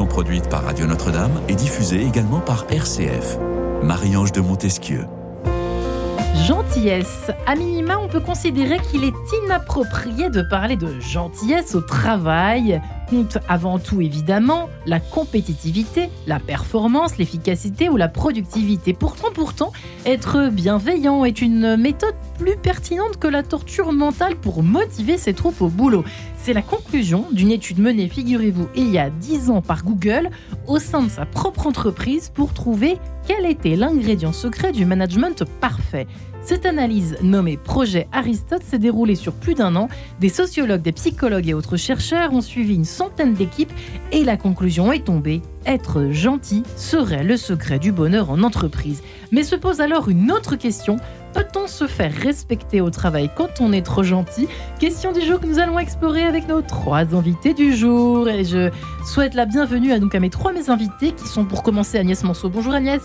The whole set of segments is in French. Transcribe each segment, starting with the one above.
produite par Radio Notre-Dame et diffusée également par RCF. Marie-Ange de Montesquieu. Gentillesse. À minima, on peut considérer qu'il est inapproprié de parler de gentillesse au travail. Compte avant tout évidemment la compétitivité, la performance, l'efficacité ou la productivité. Pourtant, pourtant, être bienveillant est une méthode plus pertinente que la torture mentale pour motiver ses troupes au boulot. C'est la conclusion d'une étude menée, figurez-vous, il y a 10 ans par Google au sein de sa propre entreprise pour trouver quel était l'ingrédient secret du management parfait. Cette analyse, nommée Projet Aristote, s'est déroulée sur plus d'un an. Des sociologues, des psychologues et autres chercheurs ont suivi une centaine d'équipes et la conclusion est tombée. Être gentil serait le secret du bonheur en entreprise. Mais se pose alors une autre question. Peut-on se faire respecter au travail quand on est trop gentil? Question du jour que nous allons explorer avec nos trois invités du jour. Et je souhaite la bienvenue à, donc, à mes trois mes invités qui sont pour commencer Agnès Manceau. Bonjour Agnès.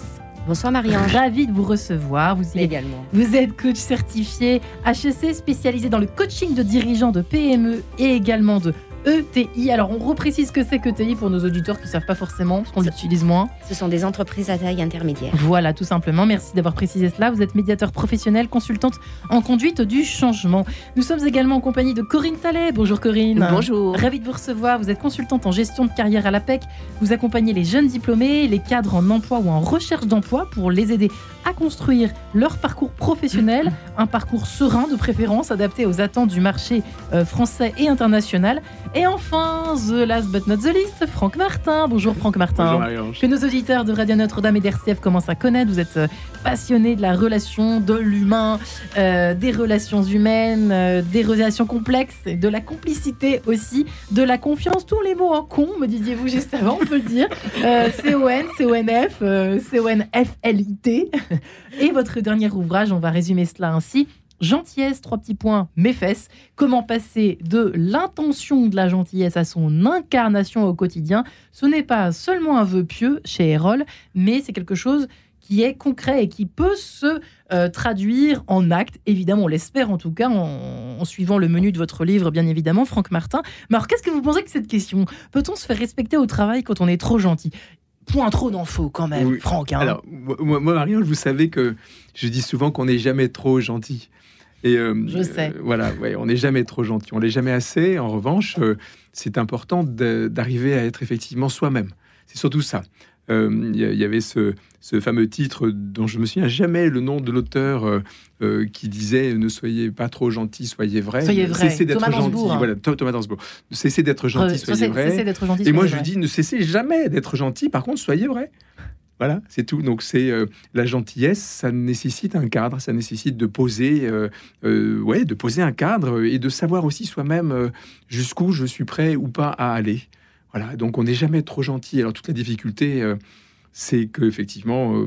Bonsoir Marie-Ange. Ravi de vous recevoir. Vous êtes, Également. Vous êtes coach certifié HEC spécialisé dans le coaching de dirigeants de PME et également de ETI. Alors on reprécise ce que c'est qu'ETI pour nos auditeurs qui ne savent pas forcément, parce qu'on l'utilise moins. Ce sont des entreprises à taille intermédiaire. Voilà, tout simplement. Merci d'avoir précisé cela. Vous êtes médiateur professionnel, consultante en conduite du changement. Nous sommes également en compagnie de Corinne Tallet. Bonjour Corinne. Bonjour. Ravi de vous recevoir. Vous êtes consultante en gestion de carrière à l'APEC. Vous accompagnez les jeunes diplômés, les cadres en emploi ou en recherche d'emploi pour les aider à construire leur parcours professionnel, un parcours serein de préférence, adapté aux attentes du marché euh, français et international. Et enfin, the last but not the least, Franck Martin. Bonjour Franck Martin. Bonjour que nos auditeurs de Radio Notre-Dame et d'RCF commencent à connaître. Vous êtes euh, passionné de la relation, de l'humain, euh, des relations humaines, euh, des relations complexes, de la complicité aussi, de la confiance. Tous les mots en con, me disiez-vous juste avant, on peut le dire. Euh, C-O-N, C-O-N-F, C-O-N-F-L-I-T. Et votre dernier ouvrage, on va résumer cela ainsi. Gentillesse, trois petits points, mes fesses. Comment passer de l'intention de la gentillesse à son incarnation au quotidien? Ce n'est pas seulement un vœu pieux chez Erol, mais c'est quelque chose qui est concret et qui peut se euh, traduire en actes. Évidemment, on l'espère en tout cas, en, en suivant le menu de votre livre, bien évidemment, Franck Martin. Mais alors, qu'est-ce que vous pensez de cette question Peut-on se faire respecter au travail quand on est trop gentil? Point trop d'infos quand même, Oui. Franck. hein. Alors, moi, moi, Marie-Ange, vous savez que je dis souvent qu'on n'est jamais trop gentil. Et euh, Je sais. euh, voilà, ouais, on n'est jamais trop gentil. On l'est jamais assez. En revanche, euh, c'est important d'arriver à être effectivement soi-même. C'est surtout ça. Il y, avait ce, ce fameux titre dont je me souviens jamais le nom de l'auteur qui disait ne soyez pas trop gentil, soyez vrai. Soyez vrai. Cessez d'être Thomas gentil. Hein. Voilà, Tho- Thomas Dansbourg. Cessez d'être gentil, soyez vrai. gentil. Et moi, je dis, ne cessez jamais d'être gentil. Par contre, soyez vrai. Voilà, c'est tout. Donc, c'est euh, la gentillesse, ça nécessite un cadre, ça nécessite de poser, euh, euh, ouais, de poser un cadre et de savoir aussi soi-même jusqu'où je suis prêt ou pas à aller. Voilà, donc on n'est jamais trop gentil. Alors toute la difficulté, c'est que effectivement,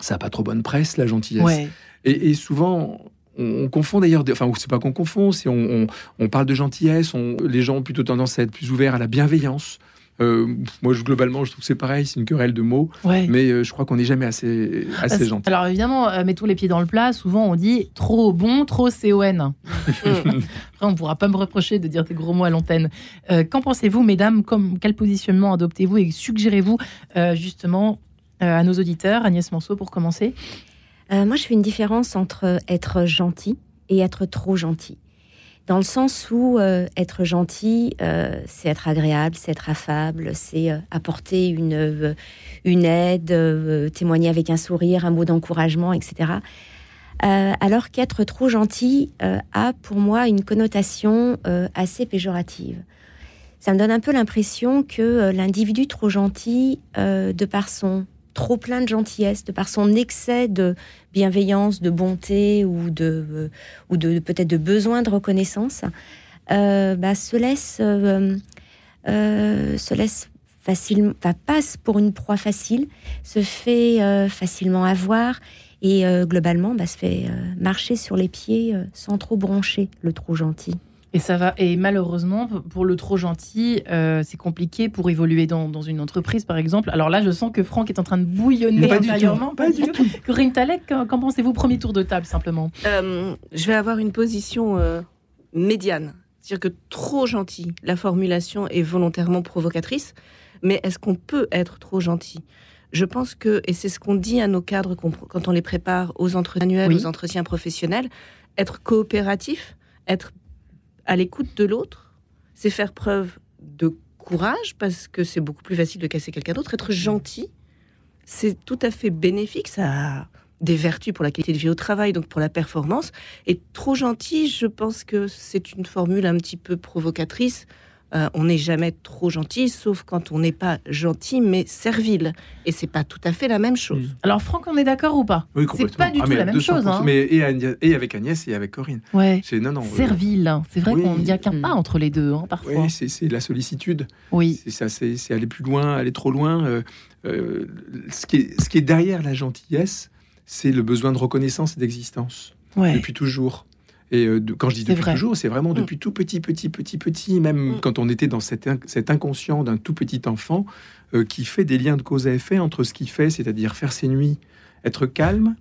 ça n'a pas trop bonne presse la gentillesse. Ouais. Et, et souvent, on, on confond d'ailleurs, enfin, c'est pas qu'on confond, c'est on, on, on parle de gentillesse, on- les gens ont plutôt tendance à être plus ouverts à la bienveillance. Euh, moi, je, globalement, je trouve que c'est pareil, c'est une querelle de mots, Ouais. mais euh, je crois qu'on n'est jamais assez, assez Parce- gentil. Alors évidemment, euh, mettons les pieds dans le plat. Souvent, on dit trop bon, trop CON. Après, on ne pourra pas me reprocher de dire des gros mots à l'antenne. Euh, Qu'en pensez-vous, mesdames? Comme, Quel positionnement adoptez-vous et suggérez-vous euh, justement euh, à nos auditeurs? Agnès Manceau, pour commencer. Euh, moi, je fais une différence entre être gentil et être trop gentil. Dans le sens où euh, être gentil, euh, c'est être agréable, c'est être affable, c'est euh, apporter une, une aide, témoigner avec un sourire, un mot d'encouragement, etc. Alors qu'être trop gentil a pour moi une connotation assez péjorative. Ça me donne un peu l'impression que l'individu trop gentil, de par son trop plein de gentillesse, de par son excès de bienveillance, de bonté ou de, euh, ou de peut-être de besoin de reconnaissance, euh, bah, se laisse, euh, se laisse facilement, passe pour une proie facile, se fait facilement avoir et globalement bah, se fait marcher sur les pieds sans trop broncher le trop gentil. Et ça va. Et malheureusement, pour le trop gentil, euh, c'est compliqué pour évoluer dans, dans une entreprise, par exemple. Alors là, je sens que Franck est en train de bouillonner Pas du tout, pas du tout. Corinne Talek, qu'en qu'en pensez-vous Premier tour de table, simplement? Euh, je vais avoir une position euh, médiane. C'est-à-dire que trop gentil, la formulation est volontairement provocatrice, mais est-ce qu'on peut être trop gentil? Je pense que, et c'est ce qu'on dit à nos cadres quand on les prépare aux entretiens annuels, aux entretiens professionnels, être coopératif, être à l'écoute de l'autre, c'est faire preuve de courage, parce que c'est beaucoup plus facile de casser quelqu'un d'autre. Être gentil, c'est tout à fait bénéfique, ça a des vertus pour la qualité de vie au travail, donc pour la performance. Et trop gentil, je pense que c'est une formule un petit peu provocatrice. Euh, on n'est jamais trop gentil, sauf quand on n'est pas gentil, mais servile. Et c'est pas tout à fait la même chose. Mm. Alors, Franck, on est d'accord ou pas? Oui, C'est pas du Ah, tout mais la même 200%, chose. Hein. Mais et, Agnès- et avec Agnès et avec Corinne. Ouais. C'est non, non. euh, Servile, hein. c'est vrai oui. qu'on n'y a qu'un Mm. pas entre les deux, hein, parfois. Oui, c'est la sollicitude. Oui. C'est ça, c'est c'est aller plus loin, aller trop loin. euh, euh, ce, qui est, ce qui est derrière la gentillesse, c'est le besoin de reconnaissance et d'existence Ouais. depuis toujours. Et euh, de- quand je dis depuis vrai. toujours, c'est vraiment Mm. depuis tout petit, petit, petit, petit, même Mm. quand on était dans cet, in- cet inconscient d'un tout petit enfant euh, qui fait des liens de cause à effet entre ce qu'il fait, c'est-à-dire faire ses nuits, être calme,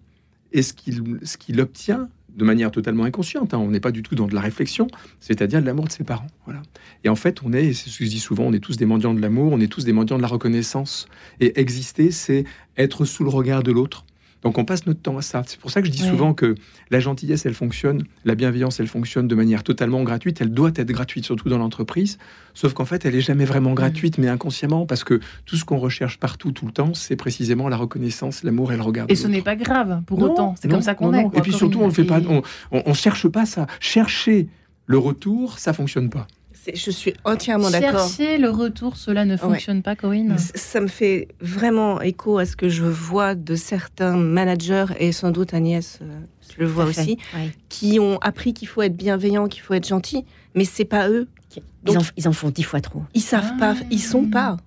et ce qu'il ce qu'il obtient de manière totalement inconsciente. hein. On n'est pas du tout dans de la réflexion, c'est-à-dire de l'amour de ses parents. Voilà. Et en fait, on est, c'est ce que je dis souvent, on est tous des mendiants de l'amour, on est tous des mendiants de la reconnaissance. Et exister, c'est être sous le regard de l'autre. Donc on passe notre temps à ça. C'est pour ça que je dis Ouais. souvent que la gentillesse, elle fonctionne, la bienveillance, elle fonctionne de manière totalement gratuite. Elle doit être gratuite, surtout dans l'entreprise. Sauf qu'en fait, elle est jamais vraiment gratuite, mais inconsciemment, parce que tout ce qu'on recherche partout, tout le temps, c'est précisément la reconnaissance, l'amour et le regard. Et ce n'est pas grave pour Non, autant. C'est comme ça qu'on est. quoi, Et puis surtout, on ne fait pas, on, on cherche pas ça. Chercher le retour, ça fonctionne pas. Je suis entièrement d'accord. Chercher le retour, cela ne fonctionne pas, Corinne. Ça me fait vraiment écho à ce que je vois de certains managers, et sans doute Agnès, euh, je le vois aussi, Ouais. qui ont appris qu'il faut être bienveillant, qu'il faut être gentil, mais c'est pas eux. Ils, Donc- en, ils en font dix fois trop. Ils savent pas, Ah. ils sont pas.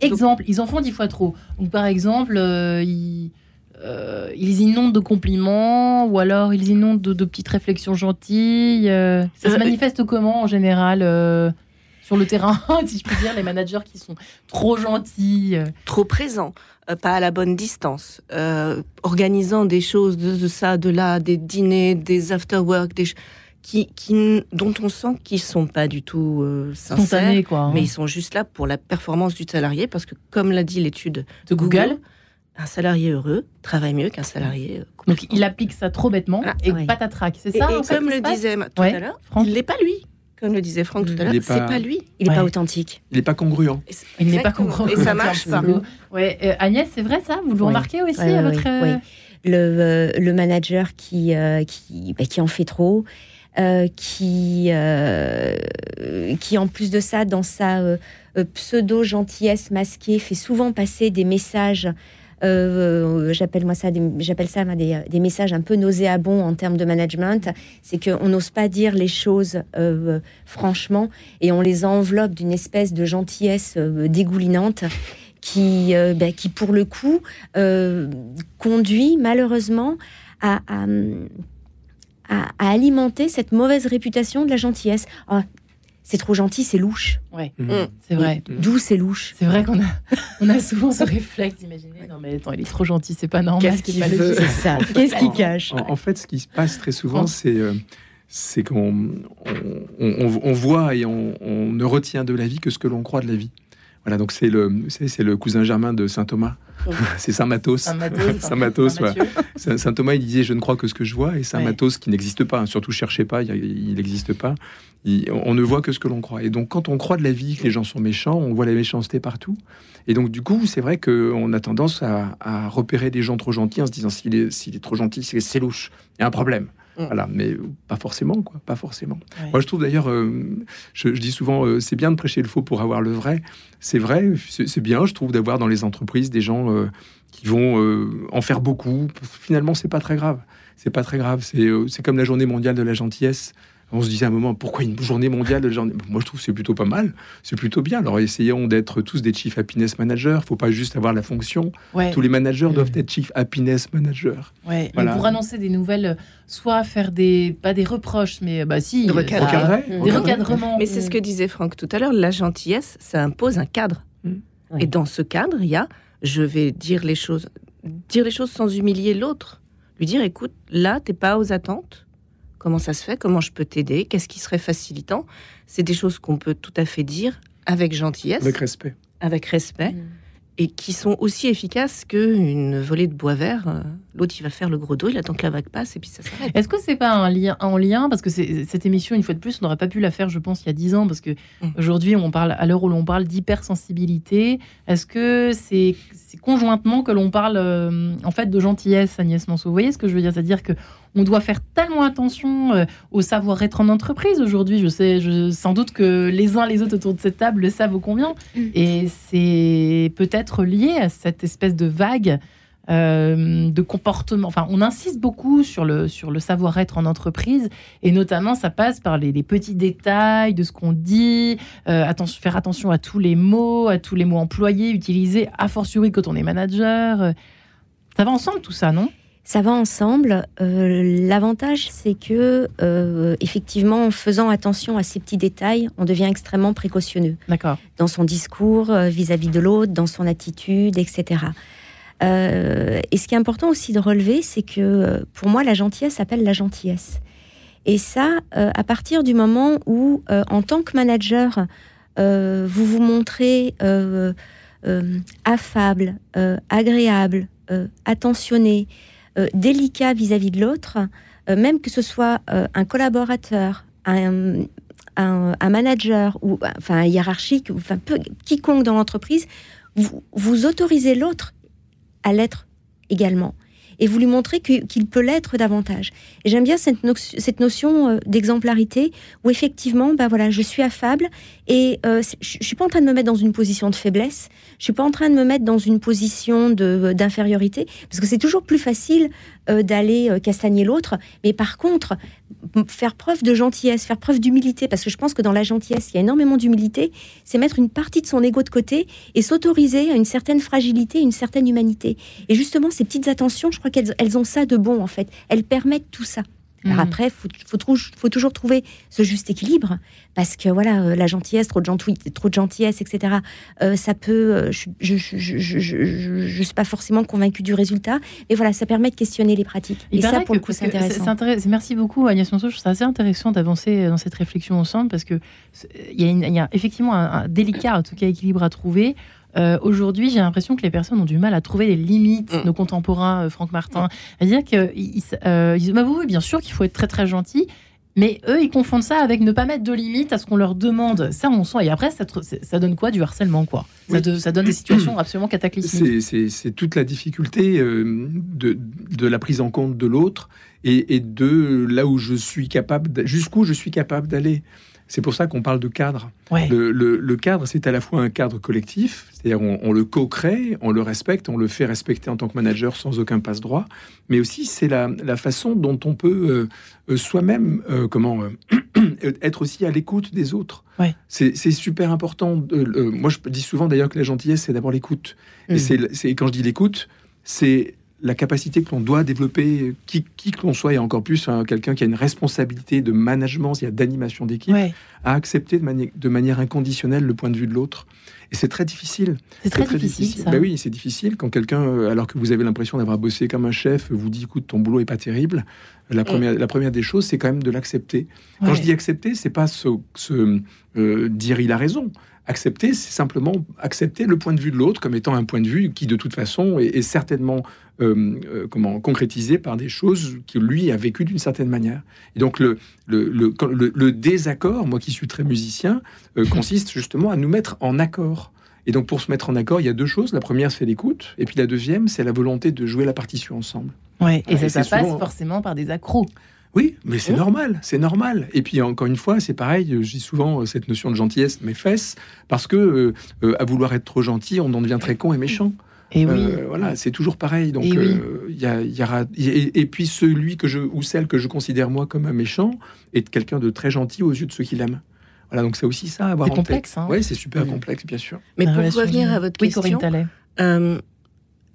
Exemple, ils en font dix fois trop. Donc, par exemple, euh, ils, euh, ils inondent de compliments ou alors ils inondent de, de petites réflexions gentilles. euh. ça se Euh, manifeste comment en général euh, sur le terrain, si je peux dire, les managers qui sont trop gentils trop présents, pas à la bonne distance, organisant des choses de, de ça, de là, des dîners, des after-work, des qui, qui, dont on sent qu'ils sont pas du tout euh, sincères, spontanés, quoi. hein. mais ils sont juste là pour la performance du salarié, parce que comme l'a dit l'étude de Google. Un salarié heureux travaille mieux qu'un salarié. euh, Donc, il applique ça trop bêtement Ah, et ouais. patatrac. C'est ça, et en fait, comme le disait tout Ouais, à l'heure, Franck. il n'est pas lui. Comme le disait Franck tout à Il l'heure, est c'est pas- pas lui. Il n'est Ouais. pas authentique. Il n'est pas congruent. Il n'est pas congruent. Et ça marche pas. Ouais, euh, Agnès, c'est vrai ça? Vous le remarquez aussi Ouais, à votre... euh, Le, euh, le manager qui, euh, qui, bah, qui en fait trop, euh, qui, euh, qui en plus de ça, dans sa euh, pseudo-gentillesse masquée, fait souvent passer des messages. Euh, j'appelle moi ça j'appelle ça des, messages un peu nauséabonds en termes de management c'est qu'on n'ose pas dire les choses euh, franchement et on les enveloppe d'une espèce de gentillesse euh, dégoulinante qui, bah, qui pour le coup conduit malheureusement à- à alimenter cette mauvaise réputation de la gentillesse. Ah, c'est trop gentil, c'est louche. Ouais, Mhm. Mm. c'est vrai. D'où c'est louche C'est vrai qu'on a, on a souvent ce réflexe d'imaginer non mais attends, il est trop gentil, c'est pas normal. Qu'est-ce qu'il veut. C'est ça. Qu'est-ce qu'il cache En, en fait, ce qui se passe très souvent, c'est euh, c'est qu'on on, on- on voit et on, on ne retient de la vie que ce que l'on croit de la vie. Voilà, donc c'est le, c'est c'est le cousin germain de saint Thomas. C'est Saint Matos. Saint Mathos, Saint Mathos, Saint Mathieu. Saint Saint Thomas, il disait Je ne crois que ce que je vois. Et Saint Ouais. Qui n'existe pas, hein, surtout cherchez pas, il n'existe pas. Il- on ne voit que ce que l'on croit. Et donc, quand on croit de la vie que les gens sont méchants, on voit la méchanceté partout. Et donc, du coup, c'est vrai qu'on a tendance à, à repérer des gens trop gentils en se disant S'il est, s'il est trop gentil, c'est c'est louche. Il y a un problème. Mm. Voilà, mais pas forcément, quoi. Pas forcément. Ouais. Moi, je trouve d'ailleurs, euh, je, je dis souvent, euh, c'est bien de prêcher le faux pour avoir le vrai. C'est vrai, c'est bien, je trouve, d'avoir dans les entreprises des gens euh, qui vont en faire beaucoup. Finalement, c'est pas très grave. C'est pas très grave. C'est c'est comme la journée mondiale de la gentillesse. On se disait à un moment, pourquoi une journée mondiale de la gentillesse Moi, je trouve que c'est plutôt pas mal. C'est plutôt bien. Alors, essayons d'être tous des chief happiness managers. faut pas juste avoir la fonction. Ouais. Tous les managers doivent être chief happiness managers. Ouais, Voilà. mais pour annoncer des nouvelles, soit faire des, pas des reproches, mais bah si, Des euh, recadrer. recadrer. recadrements. Mais c'est ce que disait Franck tout à l'heure, la gentillesse, ça impose un cadre. Mm. Oui. Et dans ce cadre, il y a, je vais dire les choses, dire les choses sans humilier l'autre. Lui dire, écoute, là, t'es pas aux attentes comment ça se fait, comment je peux t'aider, qu'est-ce qui serait facilitant? C'est des choses qu'on peut tout à fait dire avec gentillesse. Avec respect. Avec respect. Mm et qui sont aussi efficaces qu'une volée de bois vert. Euh, l'autre, il va faire le gros dos, il attend que la vague passe et puis ça s'arrête. Est-ce que c'est pas un lien en lien? Parce que cette émission, une fois de plus, on n'aurait pas pu la faire, je pense, il y a dix ans, parce que mm. aujourd'hui, on parle à l'heure où l'on parle d'hypersensibilité. Est-ce que c'est conjointement que l'on parle euh, en fait de gentillesse, Agnès Manceau? Vous voyez ce que je veux dire? C'est-à-dire que on doit faire tellement attention euh, au savoir-être en entreprise aujourd'hui. Je sais, je, sans doute que les uns les autres autour de cette table le savent au combien. Mm. Et c'est peut-être lié à cette espèce de vague euh, de comportement. Enfin, on insiste beaucoup sur le, sur le savoir-être en entreprise et notamment ça passe par les, petits détails de ce qu'on dit, euh, attention, faire attention à tous les mots, à tous les mots employés, utilisés, a fortiori quand on est manager. Ça va ensemble tout ça, non? Ça va ensemble. Euh, l'avantage, c'est que, euh, effectivement, en faisant attention à ces petits détails, on devient extrêmement précautionneux. D'accord. Dans son discours euh, vis-à-vis de l'autre, dans son attitude, etc. et ce qui est important aussi de relever, c'est que pour moi, la gentillesse s'appelle la gentillesse. Et ça, à partir du moment où, en tant que manager, vous vous montrez affable, agréable, attentionné, délicat vis-à-vis de l'autre, euh, même que ce soit euh, un collaborateur, un, manager ou enfin un hiérarchique, enfin quiconque dans l'entreprise, vous autorisez l'autre à l'être également et vous lui montrez qu'il peut l'être davantage. Et j'aime bien cette, notion euh, d'exemplarité où effectivement, ben voilà, je suis affable et euh, je, suis pas en train de me mettre dans une position de faiblesse, je suis pas en train de me mettre dans une position d'infériorité parce que c'est toujours plus facile euh, d'aller castagner l'autre, mais par contre, faire preuve de gentillesse, faire preuve d'humilité, parce que je pense que dans la gentillesse, il y a énormément d'humilité, c'est mettre une partie de son ego de côté et s'autoriser à une certaine fragilité, une certaine humanité. Et justement, ces petites attentions, je crois qu'elles elles ont ça de bon, en fait. Elles permettent tout ça. Alors mhm. après, il faut, toujours trouver ce juste équilibre, parce que voilà, euh, la gentillesse, trop de, gentillesse, trop de gentillesse, etc., euh, ça peut... Euh, je ne suis pas forcément convaincue du résultat, mais voilà, ça permet de questionner les pratiques. Et ça, pour le coup, c'est intéressant. Merci beaucoup, Agnès Monceau. Je trouve ça assez intéressant d'avancer dans cette réflexion ensemble, parce qu'il y, y, a effectivement un, un, délicat, en tout cas, équilibre à trouver euh, aujourd'hui, j'ai l'impression que les personnes ont du mal à trouver les limites, mm. nos contemporains, euh, Franck Martin. C'est-à-dire qu'ils euh, ils, bah oui, bien sûr qu'il faut être très très gentil, mais eux, ils confondent ça avec ne pas mettre de limites à ce qu'on leur demande. Ça, on sent. Et après, ça, ça donne quoi Du harcèlement, quoi? Ça, donne des situations absolument cataclysmiques. C'est toute la difficulté de, de, la prise en compte de l'autre et, et, de là où je suis capable, jusqu'où je suis capable d'aller. C'est pour ça qu'on parle de cadre. Le, cadre, c'est à la fois un cadre collectif, c'est-à-dire on, le co-crée, on le respecte, on le fait respecter en tant que manager sans aucun passe-droit, mais aussi c'est la, façon dont on peut euh, euh, soi-même euh, comment être aussi à l'écoute des autres. C'est super important. moi, je dis souvent d'ailleurs que la gentillesse, c'est d'abord l'écoute. Et c'est quand je dis l'écoute, c'est la capacité que l'on doit développer, qui, que l'on soit, et encore plus hein, quelqu'un qui a une responsabilité de management, il y a d'animation d'équipe, à accepter de, de, manière inconditionnelle le point de vue de l'autre. Et c'est très difficile. C'est très, difficile. Ben oui, c'est difficile quand quelqu'un, euh, alors que vous avez l'impression d'avoir bossé comme un chef, vous dit écoute, ton boulot est pas terrible. La première, la première des choses, c'est quand même de l'accepter. Quand je dis accepter, c'est pas se, euh, dire il a raison. Accepter, c'est simplement accepter le point de vue de l'autre comme étant un point de vue qui, de toute façon, est, certainement euh, euh, comment concrétisé par des choses que lui a vécu d'une certaine manière. Et donc le, le, le, désaccord, moi qui suis très musicien, euh, consiste justement à nous mettre en accord. Et donc pour se mettre en accord, il y a deux choses. La première, c'est l'écoute, et puis la deuxième, c'est la volonté de jouer la partition ensemble. Ouais, et ça, ça passe forcément par des accros. Oui, mais c'est normal, c'est normal. Et puis encore une fois, c'est pareil, je dis souvent euh, cette notion de gentillesse mes fesses, parce que euh, euh, à vouloir être trop gentil, on en devient très con et méchant. Et oui. voilà, c'est toujours pareil. Donc, il y, aura. Et, puis celui que je ou celle que je considère moi comme un méchant est quelqu'un de très gentil aux yeux de ceux qui l'aiment. Voilà, donc c'est aussi ça à avoir en complexe, Hein oui, c'est super complexe, bien sûr. Mais pour revenir à votre question,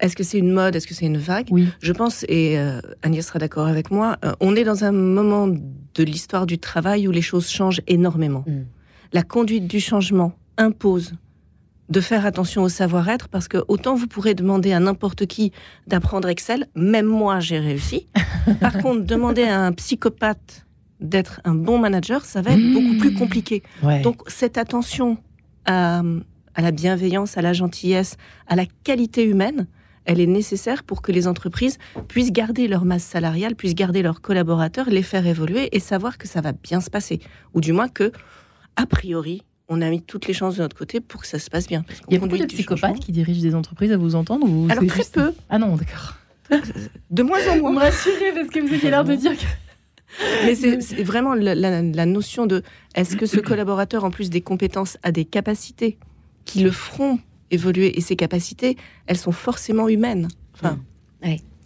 est-ce que c'est une mode? Est-ce que c'est une vague? Oui. Je pense, et euh, Agnès sera d'accord avec moi, euh, on est dans un moment de l'histoire du travail où les choses changent énormément. Mm. La conduite du changement impose de faire attention au savoir-être parce que autant vous pourrez demander à n'importe qui d'apprendre Excel, même moi j'ai réussi. Par contre, demander à un psychopathe d'être un bon manager, ça va être beaucoup plus compliqué. Donc cette attention à, à, la bienveillance, à la gentillesse, à la qualité humaine, elle est nécessaire pour que les entreprises puissent garder leur masse salariale, puissent garder leurs collaborateurs, les faire évoluer et savoir que ça va bien se passer. Ou du moins que, a priori, on a mis toutes les chances de notre côté pour que ça se passe bien. Il y a beaucoup de psychopathes qui dirigent des entreprises à vous entendre ou Alors très peu. Ah non, d'accord. De moins en moins. Vous me rassurez parce que vous avez l'air de dire que... Mais c'est vraiment la, notion de est-ce que ce collaborateur, en plus des compétences, a des capacités qui le feront évoluer Et ces capacités, elles sont forcément humaines. Enfin,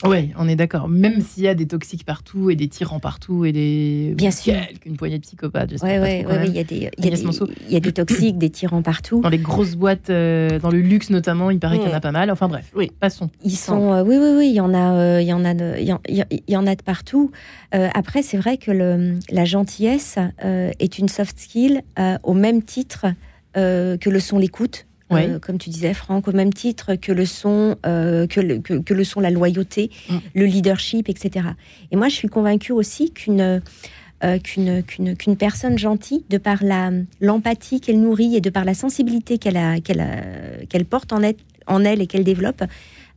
Oui, on est d'accord. Même s'il y a des toxiques partout et des tyrans partout et des. Bien sûr. Une poignée de psychopathes. Oui, oui, il y a des, il y a des, toxiques, des tyrans partout. Dans les grosses boîtes, euh, dans le luxe notamment, il paraît qu'il y en a mm. pas mal. Enfin bref, oui, passons. Ils sont. Euh, oui, oui, oui, il y en a, euh, il y en a, de, il y, en, a de partout. après, c'est vrai que le, la gentillesse est une soft skill au même titre que le son l'écoute euh, comme tu disais, Franck, au même titre que le son, euh, que, le, que, le son, la loyauté, mm. le leadership, etc. Et moi, je suis convaincue aussi qu'une euh, qu'une qu'une personne gentille, de par la l'empathie qu'elle nourrit et de par la sensibilité qu'elle a qu'elle qu'elle porte en elle, en elle et qu'elle développe,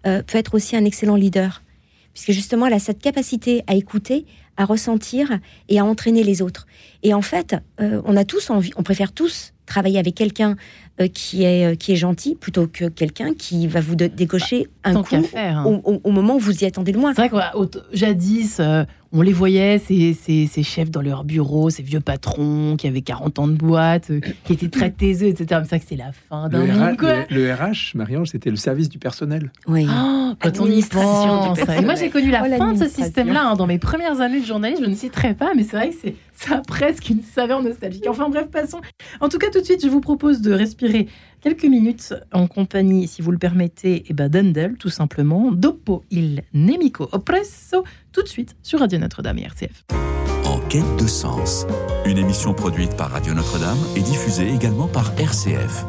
peut être aussi un excellent leader, puisque justement, elle a cette capacité à écouter, à ressentir et à entraîner les autres. Et en fait, on a tous envie, on préfère tous travailler avec quelqu'un euh, qui, est, euh, qui est gentil plutôt que quelqu'un qui va vous décocher bah, un coup hein. au, moment où vous y attendez le moins. C'est vrai que jadis, euh, on les voyait, ces, ces, chefs dans leur bureau, ces vieux patrons qui avaient 40 ans de boîte, qui étaient très taiseux, etc. C'est ça que c'est la fin d'un monde. Le, RH, Marianne, c'était le service du personnel. Oui. Oh, quand on y pense. moi, j'ai connu la oh, fin de ce système-là hein, dans mes premières années de journalisme. Je ne citerai pas, mais c'est vrai que c'est ça a presque une saveur nostalgique. Enfin bref, passons. En tout cas, tout de suite, je vous propose de respirer quelques minutes en compagnie, si vous le permettez, et eh ben d'Endel, tout simplement. Dopo il nemico oppresso, tout de suite sur Radio Notre-Dame et RCF. En quête de sens, une émission produite par Radio Notre-Dame et diffusée également par RCF.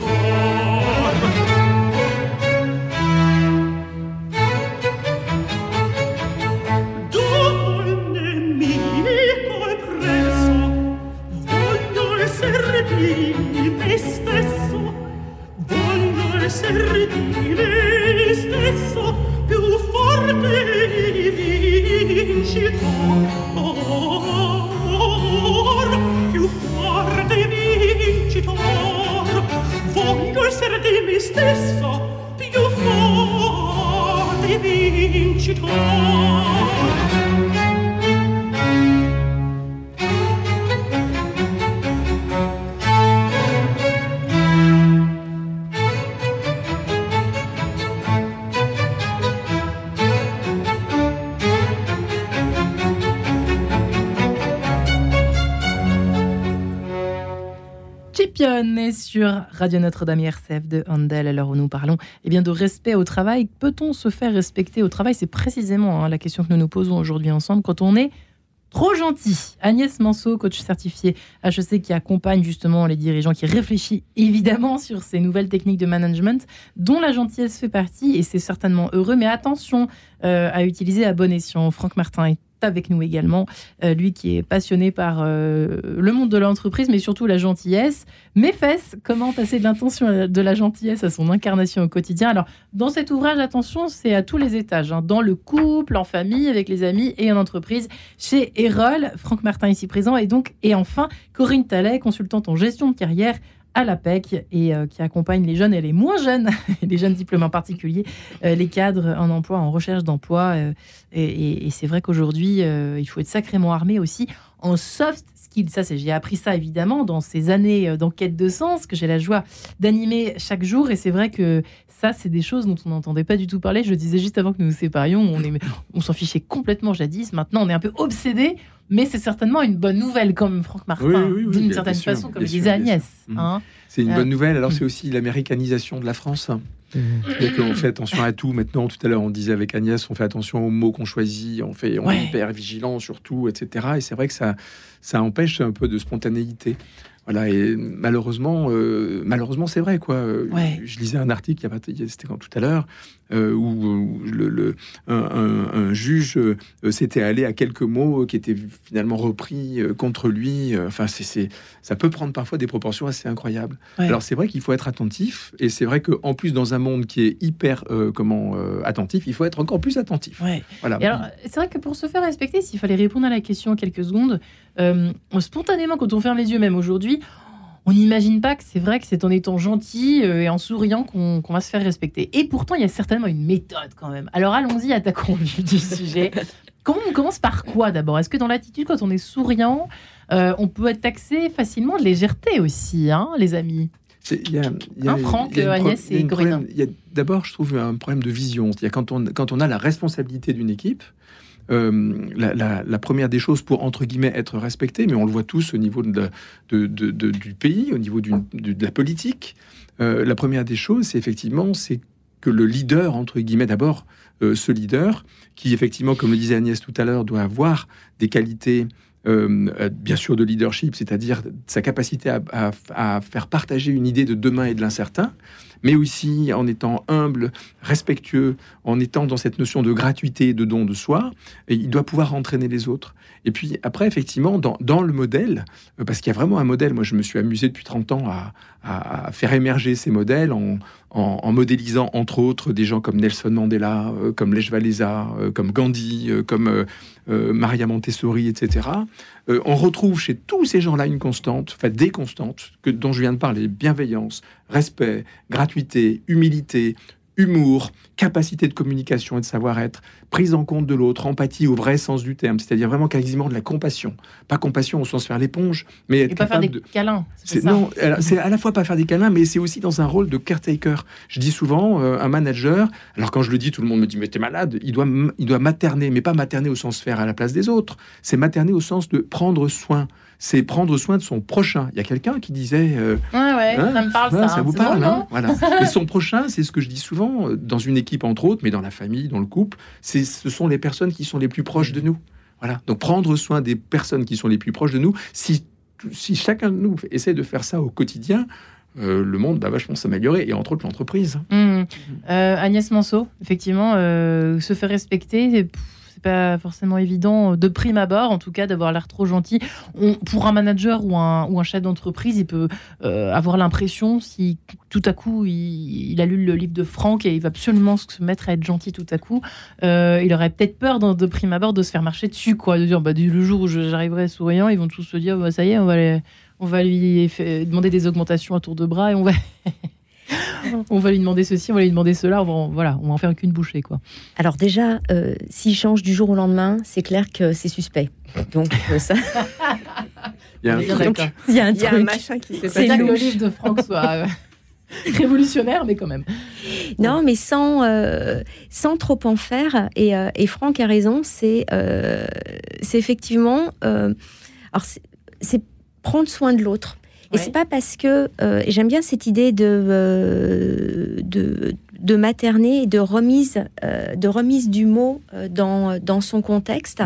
Sur Radio Notre-Dame RCF de Handel, à l'heure où nous parlons eh bien, de respect au travail. Peut-on se faire respecter au travail? C'est précisément hein, la question que nous nous posons aujourd'hui ensemble quand on est trop gentil. Agnès Manceau, coach certifié HEC qui accompagne justement les dirigeants, qui réfléchit évidemment sur ces nouvelles techniques de management dont la gentillesse fait partie et c'est certainement heureux. Mais attention euh, à utiliser à bon escient. Franck Martin est avec nous également, euh, lui qui est passionné par euh, le monde de l'entreprise, mais surtout la gentillesse. Mes fesses, comment passer de l'intention de la gentillesse à son incarnation au quotidien? Alors, dans cet ouvrage, attention, c'est à tous les étages, hein. dans le couple, en famille, avec les amis et en entreprise. Chez Erol, Franck Martin ici présent, et donc, et enfin, Corinne Tallet, consultante en gestion de carrière à l'APEC et qui accompagne les jeunes et les moins jeunes, les jeunes diplômés en particulier, les cadres en emploi, en recherche d'emploi. et, et c'est vrai qu'aujourd'hui, il faut être sacrément armé aussi en soft ça, c'est, j'ai appris ça évidemment dans ces années euh, d'enquête de sens que j'ai la joie d'animer chaque jour. Et c'est vrai que ça, c'est des choses dont on n'entendait pas du tout parler. Je disais juste avant que nous nous séparions, on, on s'en fichait complètement jadis. Maintenant, on est un peu obsédé, mais c'est certainement une bonne nouvelle, comme Franck Martin, d'une certaine façon, comme disait Agnès. Hein. C'est une bonne nouvelle. Alors, c'est aussi l'américanisation de la France. Et qu'on fait attention à tout maintenant. Tout à l'heure, on disait avec Agnès, on fait attention aux mots qu'on choisit, on, fait, on est hyper vigilant sur tout, etc. Et c'est vrai que ça, ça empêche un peu de spontanéité. Voilà, et malheureusement, euh, malheureusement, c'est vrai, quoi. Je lisais un article, c'était quand tout à l'heure, euh, où, le, un, juge euh, s'était allé à quelques mots qui étaient finalement repris contre lui. Enfin, c'est, ça peut prendre parfois des proportions assez incroyables. Alors, c'est vrai qu'il faut être attentif, et c'est vrai qu'en plus, dans un monde qui est hyper, comment, attentif, il faut être encore plus attentif. Voilà. c'est vrai que pour se faire respecter, s'il fallait répondre à la question en quelques secondes, spontanément, quand on ferme les yeux, même aujourd'hui, on n'imagine pas que c'est vrai que c'est en étant gentil euh, et en souriant qu'on va se faire respecter. Et pourtant, il y a certainement une méthode quand même. Alors allons-y, attaquons le vif du sujet. Comment on commence par quoi d'abord? Est-ce que dans l'attitude, quand on est souriant, euh, on peut être taxé facilement de légèreté aussi, hein, les amis? Il y a, un Franck, Agnès et Corinne. D'abord, je trouve un problème de vision. Quand on, quand on a la responsabilité d'une équipe, euh, la, première des choses pour, entre guillemets, être respecté, mais on le voit tous au niveau du pays, au niveau de la politique, euh, la première des choses, c'est effectivement, c'est que le leader, entre guillemets, d'abord, euh, ce leader, qui effectivement, comme le disait Agnès tout à l'heure, doit avoir des qualités bien sûr de leadership, c'est-à-dire sa capacité à, faire partager une idée de demain et de l'incertain, mais aussi en étant humble, respectueux, en étant dans cette notion de gratuité, de don de soi, il doit pouvoir entraîner les autres. Et puis après, effectivement, dans, le modèle, euh, parce qu'il y a vraiment un modèle, moi je me suis amusé depuis 30 ans à, faire émerger ces modèles en, modélisant entre autres des gens comme Nelson Mandela, euh, comme Lech Walesa, euh, comme Gandhi, comme Maria Montessori, etc. on retrouve chez tous ces gens-là une constante, enfin des constantes, dont je viens de parler, bienveillance, respect, gratuité, humilité, humour, capacité de communication et de savoir-être, prise en compte de l'autre, empathie au vrai sens du terme, c'est-à-dire vraiment quasiment de la compassion. Pas compassion au sens faire l'éponge, mais être et pas faire des câlins. C'est, non, c'est à la fois pas faire des câlins, mais c'est aussi dans un rôle de caretaker. Je dis souvent, euh, un manager, alors quand je le dis, tout le monde me dit, mais t'es malade, il doit, il doit materner, mais pas materner au sens faire à la place des autres, c'est materner au sens de prendre soin c'est prendre soin de son prochain. Il y a quelqu'un qui disait. Euh, ouais, hein, ça me parle ça. Ça vous parle, hein, voilà. Et son prochain, c'est ce que je dis souvent euh, dans une équipe entre autres, mais dans la famille, dans le couple. C'est, ce sont les personnes qui sont les plus proches de nous. Voilà. Donc prendre soin des personnes qui sont les plus proches de nous. Si si chacun de nous essaie de faire ça au quotidien, euh, le monde va vachement s'améliorer, et entre autres l'entreprise. Mmh. Agnès Manceau, effectivement, se faire respecter, pas forcément évident de prime abord, en tout cas, d'avoir l'air trop gentil. Pour un manager ou un, ou un chef d'entreprise, il peut euh, avoir l'impression, si tout à coup il, a lu le livre de Franck et il va absolument se mettre à être gentil tout à coup, euh, il aurait peut-être peur de, prime abord de se faire marcher dessus, quoi, de dire bah, le jour où j'arriverai souriant, ils vont tous se dire bah, ça y est, on va, on va lui demander des augmentations à tour de bras et on va. on va lui demander ceci, on va lui demander cela, on va, voilà, on va en faire qu'une bouchée. Quoi. Alors déjà, euh, s'il change du jour au lendemain, c'est clair que c'est suspect. Donc euh, ça... Il y a un, Il y a un, machin qui s'est passé. que le livre de Franck soit euh, révolutionnaire, mais quand même. Non, mais sans, sans trop en faire. Et, et Franck a raison, c'est c'est effectivement... alors c'est prendre soin de l'autre. Et c'est pas parce que euh, j'aime bien cette idée de, euh, de, de materner et de remise, euh, de remise du mot dans, dans son contexte.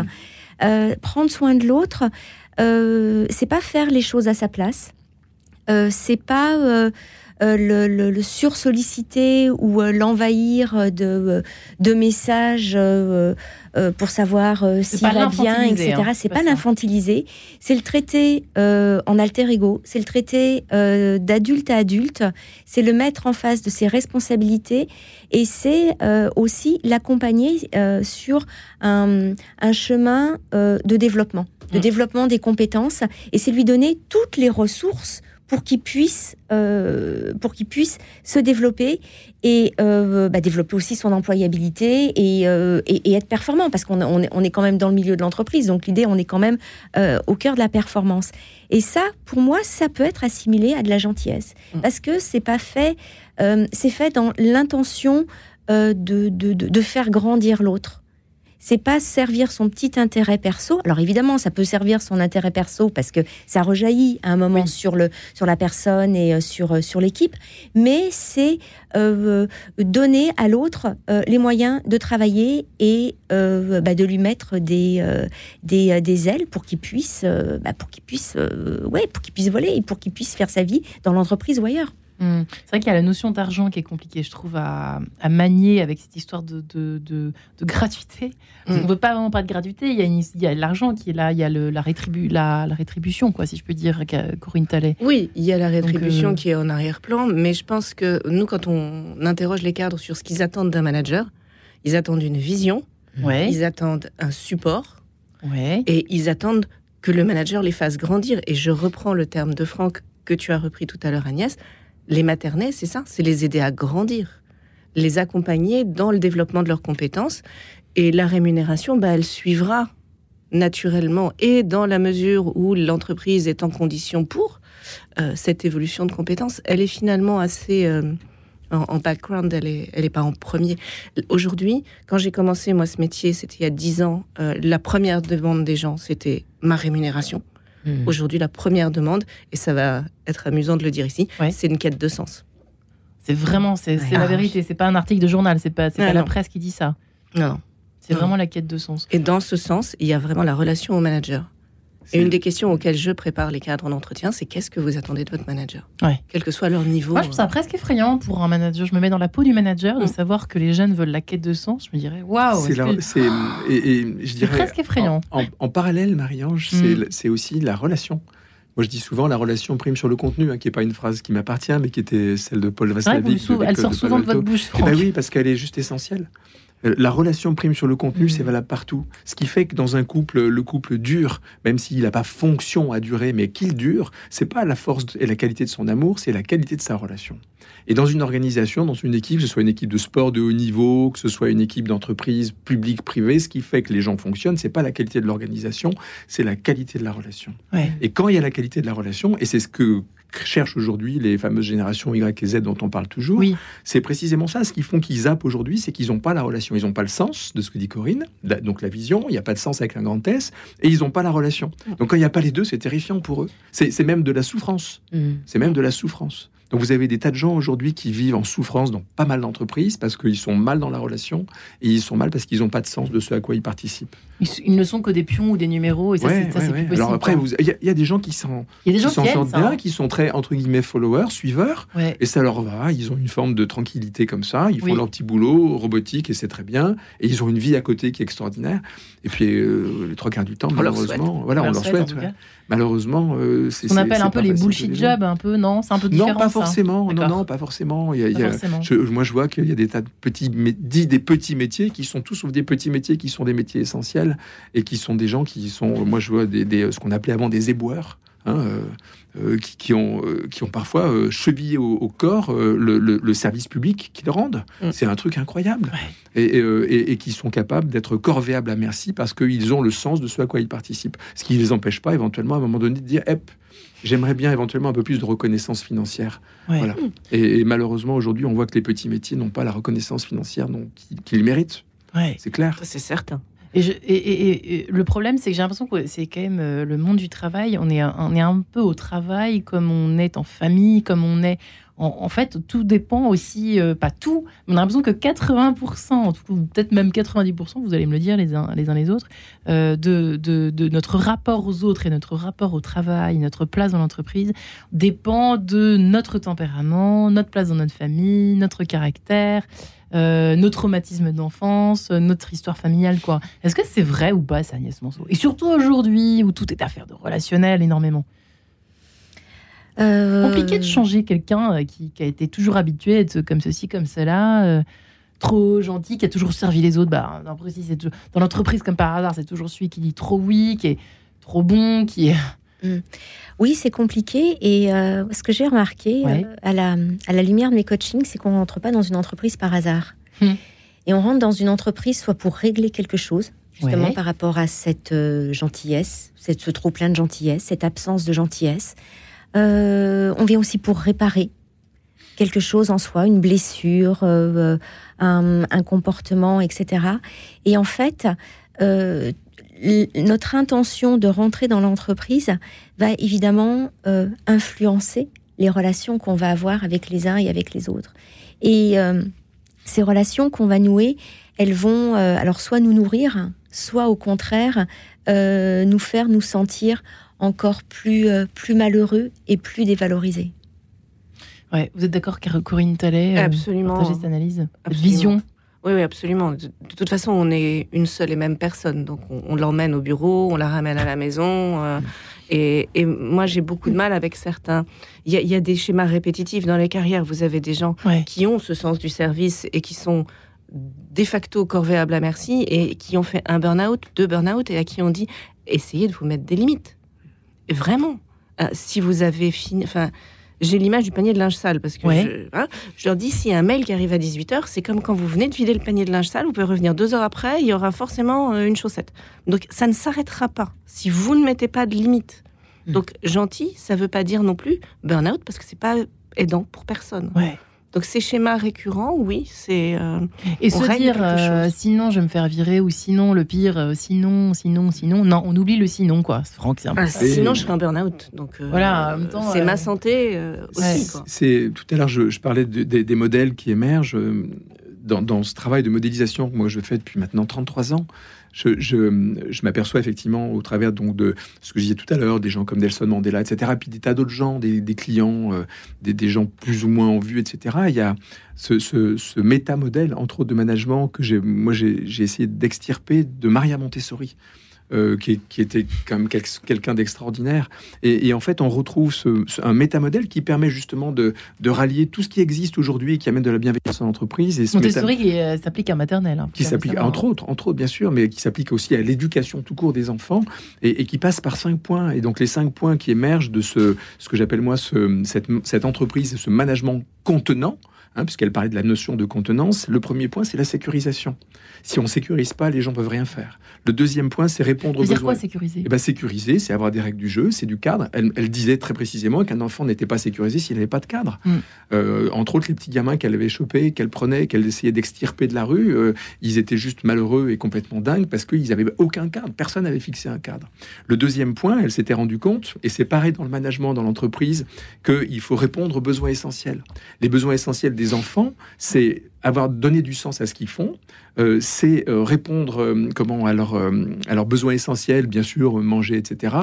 Mm. prendre soin de l'autre, c'est pas faire les choses à sa place. c'est pas euh, le, le, sursolliciter ou euh, l'envahir de, de messages euh, pour savoir s'il va bien, etc. Hein, c'est pas l'infantiliser, c'est le traiter en alter ego, c'est le traiter d'adulte à adulte, c'est le mettre en face de ses responsabilités. Et c'est aussi l'accompagner sur un, un chemin de développement, de mmh. développement des compétences. Et c'est lui donner toutes les ressources pour qu'il puisse, euh, pour qu'il puisse se développer et euh, bah, développer aussi son employabilité et, euh, et, et être performant, parce qu'on on est, on est quand même dans le milieu de l'entreprise, donc l'idée, on est quand même euh, au cœur de la performance. Et ça, pour moi, ça peut être assimilé à de la gentillesse, Mm. parce que c'est pas fait, euh, c'est fait dans l'intention euh, de, de, de, de faire grandir l'autre. C'est pas servir son petit intérêt perso. Alors évidemment, ça peut servir son intérêt perso parce que ça rejaillit à un moment Oui. sur le sur la personne et euh, sur euh, sur l'équipe, mais c'est euh, donner à l'autre euh, les moyens de travailler et euh, bah, de lui mettre des des, des ailes pour qu'il puisse bah, pour qu'il puisse ouais pour qu'il puisse voler et pour qu'il puisse faire sa vie dans l'entreprise ou ailleurs. Hmm. C'est vrai qu'il y a la notion d'argent qui est compliquée, je trouve, à, à manier avec cette histoire de, de, de- de gratuité. On ne veut pas vraiment pas de gratuité, il y a, une- il y a l'argent qui est là, il y a le- la, rétribu, la, la rétribution, quoi, si je peux dire, Corinne Tallet. Oui, il y a la rétribution euh, qui est en arrière-plan, mais je pense que nous, quand on interroge les cadres sur ce qu'ils attendent d'un manager, ils attendent une vision, Ouais, ils attendent un support, ouais. et ils attendent que le manager les fasse grandir. Et je reprends le terme de Franck que tu as repris tout à l'heure, Agnès. Les maternelles, c'est ça, c'est les aider à grandir, les accompagner dans le développement de leurs compétences. Et la rémunération, bah, elle suivra naturellement et dans la mesure où l'entreprise est en condition pour euh, cette évolution de compétences, elle est finalement assez euh, en, background, elle est, elle est pas en premier. Aujourd'hui, quand j'ai commencé moi ce métier, c'était il y a dix ans, euh, la première demande des gens, c'était ma rémunération. Hmm. Aujourd'hui, la première demande, et ça va être amusant de le dire ici, Ouais. c'est une quête de sens. C'est vraiment, c'est Ouais. la Ah, vérité, c'est pas un article de journal, c'est pas, Ah, pas la presse qui dit ça. Non. C'est vraiment la quête de sens. Et dans ce sens, il y a vraiment la relation au manager. Et une des questions auxquelles je prépare les cadres en entretien, c'est qu'est-ce que vous attendez de votre manager Ouais. Quel que soit leur niveau. Moi, je trouve ça presque effrayant pour un manager. Je me mets dans la peau du manager de Mm. savoir que les jeunes veulent la quête de sens. Je me dirais, waouh, C'est est-ce la- que- c'est- et, et je c'est dirais presque effrayant. En, en parallèle, Marie-Ange, c'est Mm. c'est aussi la relation. Moi, je dis souvent la relation prime sur le contenu, hein, qui n'est pas une phrase qui m'appartient, mais qui était celle de Paul Vaslavic. elle sort souvent de votre bouche, Eh ben oui, parce qu'elle est juste essentielle. Euh, La relation prime sur le contenu, Mm. c'est valable partout. Ce qui fait que dans un couple, le couple dure, même s'il n'a pas fonction à durer, mais qu'il dure, c'est pas la force et la qualité de son amour, c'est la qualité de sa relation. Et dans une organisation, dans une équipe, que ce soit une équipe de sport de haut niveau, que ce soit une équipe d'entreprise publique, privée, ce qui fait que les gens fonctionnent, c'est pas la qualité de l'organisation, c'est la qualité de la relation. Ouais. Et quand il y a la qualité de la relation, et c'est ce que cherchent aujourd'hui les fameuses générations Y et Z dont on parle toujours, Oui. c'est précisément ça. Ce qu'ils font qu'ils zappent aujourd'hui, c'est qu'ils n'ont pas la relation. Ils n'ont pas le sens de ce que dit Corinne, la- donc la vision, il n'y a pas de sens avec un grand S, et ils n'ont pas la relation. Donc quand il n'y a pas les deux, c'est terrifiant pour eux. C'est c'est même de la souffrance. C'est même de la souffrance. Donc vous avez des tas de gens aujourd'hui qui vivent en souffrance dans pas mal d'entreprises parce qu'ils sont mal dans la relation et ils sont mal parce qu'ils n'ont pas de sens de ce à quoi ils participent. Ils, ils ne sont que des pions ou des numéros, et ça, Ouais, c'est ça, ouais, plus possible. Alors après, vous- il y, a- il y a des gens qui s'en sortent bien, hein. qui sont très entre guillemets followers, suiveurs, et ça leur va. Ils ont une forme de tranquillité comme ça. Ils font Oui. leur petit boulot robotique et c'est très bien. Et ils ont une vie à côté qui est extraordinaire. Et puis euh, les trois quarts du temps, On leur malheureusement, voilà, on leur en souhaite. Malheureusement, euh, c'est Ce qu'on c'est- appelle un peu les bullshit jobs, un peu, non? C'est un peu différent. Non, pas ça. forcément. Non, D'accord. non, pas forcément. Il y a- il Pas y a- forcément. je- moi, je vois qu'il y a des tas de petits, dits des petits métiers qui sont tous sauf des petits métiers qui sont des métiers essentiels et qui sont des gens qui sont, moi, je vois des, des- ce qu'on appelait avant des éboueurs. Hein, euh, euh, qui, qui ont, euh, qui ont parfois euh, chevillé au, au corps euh, le, le- le service public qu'ils rendent. Mm. C'est un truc incroyable. Et, et, euh, et- et qui sont capables d'être corvéables à merci parce qu'ils ont le sens de ce à quoi ils participent. Ce qui ne les empêche pas éventuellement à un moment donné de dire Hep, j'aimerais bien éventuellement un peu plus de reconnaissance financière. Ouais. Voilà. Et, et malheureusement, aujourd'hui, on voit que les petits métiers n'ont pas la reconnaissance financière dont- qu'ils qu'ils méritent. Ouais. C'est clair. C'est certain. Et, le problème, c'est que j'ai l'impression que c'est quand même euh, le monde du travail. On est, on est un peu au travail comme on est en famille, comme on est. En, fait, tout dépend aussi, euh, pas tout, mais on a l'impression que 80%, en tout cas, ou peut-être même 90%, vous allez me le dire les uns les, uns les autres, euh, de, de notre rapport aux autres et notre rapport au travail, notre place dans l'entreprise, dépend de notre tempérament, notre place dans notre famille, notre caractère, euh, nos traumatismes d'enfance, euh, notre histoire familiale, quoi. Est-ce que c'est vrai ou pas, ça, Agnès Monceau? Et surtout aujourd'hui, où tout est affaire de relationnel énormément. Euh, Compliqué de changer quelqu'un euh, qui, qui a été toujours habitué à être comme ceci, comme cela, euh, trop gentil, qui a toujours servi les autres. Bah, dans l'entreprise, comme par hasard, c'est toujours celui qui dit trop oui, qui est trop bon, qui est. Mm. Oui, c'est compliqué. Et euh, ce que j'ai remarqué euh, à, la, à, la, lumière de mes coachings, c'est qu'on ne rentre pas dans une entreprise par hasard. Hmm. Et on rentre dans une entreprise soit pour régler quelque chose, justement par rapport à cette euh, gentillesse, cette, ce trop plein de gentillesse, cette absence de gentillesse. on vient aussi pour réparer quelque chose en soi, une blessure, un, un, comportement, etc. Et en fait, notre intention de rentrer dans l'entreprise va évidemment euh, influencer les relations qu'on va avoir avec les uns et avec les autres. Et euh, ces relations qu'on va nouer, elles vont euh, alors soit nous nourrir, soit au contraire nous faire nous sentir encore plus, plus malheureux et plus dévalorisés. Ouais, vous êtes d'accord, Corinne Tallet Absolument. cette analyse, vision oui, oui, absolument. De, toute façon, on est une seule et même personne. Donc, on, l'emmène au bureau, on la ramène à la maison. Euh, et, moi, j'ai beaucoup de mal avec certains. Il y, a des schémas répétitifs dans les carrières. Vous avez des gens qui ont ce sens du service et qui sont de facto corvéables à merci et qui ont fait un burn-out, deux burn-out et à qui on dit essayez de vous mettre des limites. vraiment. Euh, si vous avez fini. Enfin, j'ai l'image du panier de linge sale parce que hein, je, leur dis s'il y a un mail qui arrive à 18h, c'est comme quand vous venez de vider le panier de linge sale, vous pouvez revenir deux heures après, il y aura forcément euh, une chaussette. Donc ça ne s'arrêtera pas si vous ne mettez pas de limite. Hmm. Donc gentil, ça ne veut pas dire non plus burn-out parce que c'est pas aidant pour personne. Ouais. Donc ces schémas récurrents, oui, c'est euh, et se dire euh, sinon je vais me faire virer ou sinon le pire, euh, sinon, sinon, sinon. Non, on oublie le sinon quoi. Franck, c'est ah, sinon je serai un burn-out. Donc voilà, c'est ma santé aussi. C'est tout à l'heure je, parlais des modèles qui émergent dans, dans, ce travail de modélisation que moi je fais depuis maintenant 33 ans je, m'aperçois effectivement au travers donc de ce que je disais tout à l'heure, des gens comme Nelson Mandela, etc., puis des tas d'autres gens, des, clients, euh, des, gens plus ou moins en vue, etc. Il y a ce, ce, ce méta-modèle, entre autres de management, que moi j'ai essayé d'extirper de Maria Montessori. Euh, qui, était quand même quelqu'un d'extraordinaire. Et, en fait, on retrouve ce, un métamodèle qui permet justement de, rallier tout ce qui existe aujourd'hui et qui amène de la bienveillance en entreprise. Et ce Montessori qui euh, s'applique à maternelle. Hein, qui s'applique, entre autres, entre autres, bien sûr, mais qui s'applique aussi à l'éducation tout court des enfants et, qui passe par cinq points. Et donc, les cinq points qui émergent de ce, ce que j'appelle moi ce, cette, cette entreprise, ce management contenant, Hein, puisqu'elle parlait de la notion de contenance. Le premier point, c'est la sécurisation. Si on sécurise pas, les gens peuvent rien faire. Le deuxième point, c'est répondre aux besoins. quoi sécuriser? Eh ben, Sécuriser, c'est avoir des règles du jeu, c'est du cadre. Elle, disait très précisément qu'un enfant n'était pas sécurisé s'il n'avait pas de cadre. Hmm. Euh, entre autres, les petits gamins qu'elle avait chopés, qu'elle prenait, qu'elle essayait d'extirper de la rue, euh, ils étaient juste malheureux et complètement dingues parce qu'ils n'avaient aucun cadre. Personne n'avait fixé un cadre. Le deuxième point, elle s'était rendue compte, et c'est pareil dans le management, dans l'entreprise, qu'il faut répondre aux besoins essentiels. Les besoins essentiels des enfants, c'est avoir donné du sens à ce qu'ils font, euh, c'est euh, répondre euh, comment à, leurs besoins essentiels, bien sûr, manger, etc.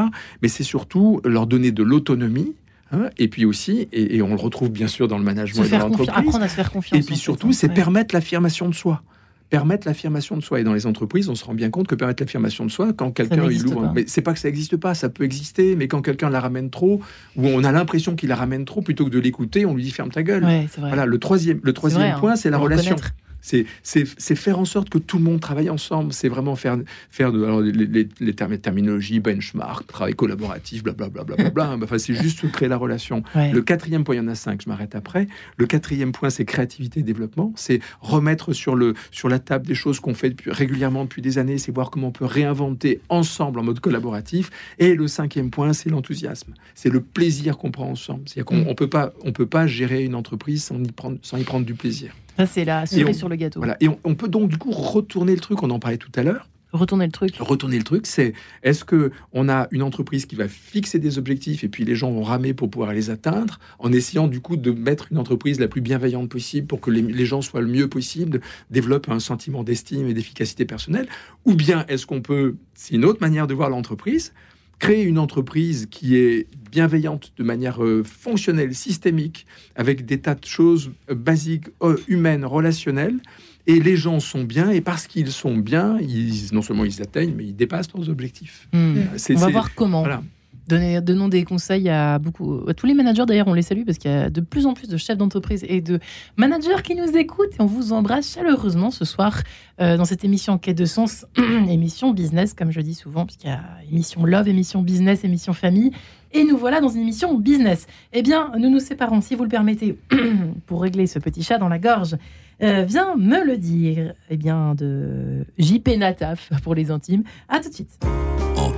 Mais c'est surtout leur donner de l'autonomie. Hein, et puis aussi, et, on le retrouve bien sûr dans le management et dans l'entreprise. Apprendre à se faire confiance. Et puis surtout, hein. c'est permettre l'affirmation de soi permettre l'affirmation de soi. Et dans les entreprises, on se rend bien compte que permettre l'affirmation de soi, quand quelqu'un il ouvre, mais c'est pas que ça n'existe pas, ça peut exister, mais quand quelqu'un la ramène trop, ou on a l'impression qu'il la ramène trop, plutôt que de l'écouter, on lui dit ferme ta gueule. voilà, le troisième, le troisième point, hein. c'est la relation. C'est faire en sorte que tout le monde travaille ensemble. C'est vraiment faire, faire de, alors, les, les, terminologies, benchmark, travail collaboratif, blablabla. Bla, bla, bla, enfin, c'est juste créer la relation. Le quatrième point, il y en a cinq, je m'arrête après. Le quatrième point, c'est créativité et développement. C'est remettre sur, le, sur la table des choses qu'on fait depuis, régulièrement depuis des années. C'est voir comment on peut réinventer ensemble en mode collaboratif. Et le cinquième point, c'est l'enthousiasme. C'est le plaisir qu'on prend ensemble. C'est-à-dire qu'on mm. peut pas, on peut pas gérer une entreprise sans y prendre, sans y prendre du plaisir. Ça, c'est la cerise sur le gâteau. Voilà. Et on, peut donc, du coup, retourner le truc, on en parlait tout à l'heure. Retourner le truc. Retourner le truc, c'est est-ce que on a une entreprise qui va fixer des objectifs et puis les gens vont ramer pour pouvoir les atteindre, en essayant du coup de mettre une entreprise la plus bienveillante possible pour que les, gens soient le mieux possible, développent un sentiment d'estime et d'efficacité personnelle, ou bien est-ce qu'on peut, c'est une autre manière de voir l'entreprise, créer une entreprise qui est bienveillante de manière euh, fonctionnelle, systémique, avec des tas de choses euh, basiques, euh, humaines, relationnelles. Et les gens sont bien, et parce qu'ils sont bien, ils, non seulement ils atteignent, mais ils dépassent leurs objectifs. Hmm. On va voir comment. Donnez, donnons des conseils à beaucoup, à tous les managers. D'ailleurs, on les salue parce qu'il y a de plus en plus de chefs d'entreprise et de managers qui nous écoutent. Et on vous embrasse chaleureusement ce soir euh, dans cette émission Quête de sens, émission business, comme je dis souvent, puisqu'il y a émission love, émission business, émission famille. Et nous voilà dans une émission business. Eh bien, nous nous séparons, si vous le permettez, pour régler ce petit chat dans la gorge. Euh, viens me le dire. Eh bien, de JP Nataf pour les intimes. À tout de suite.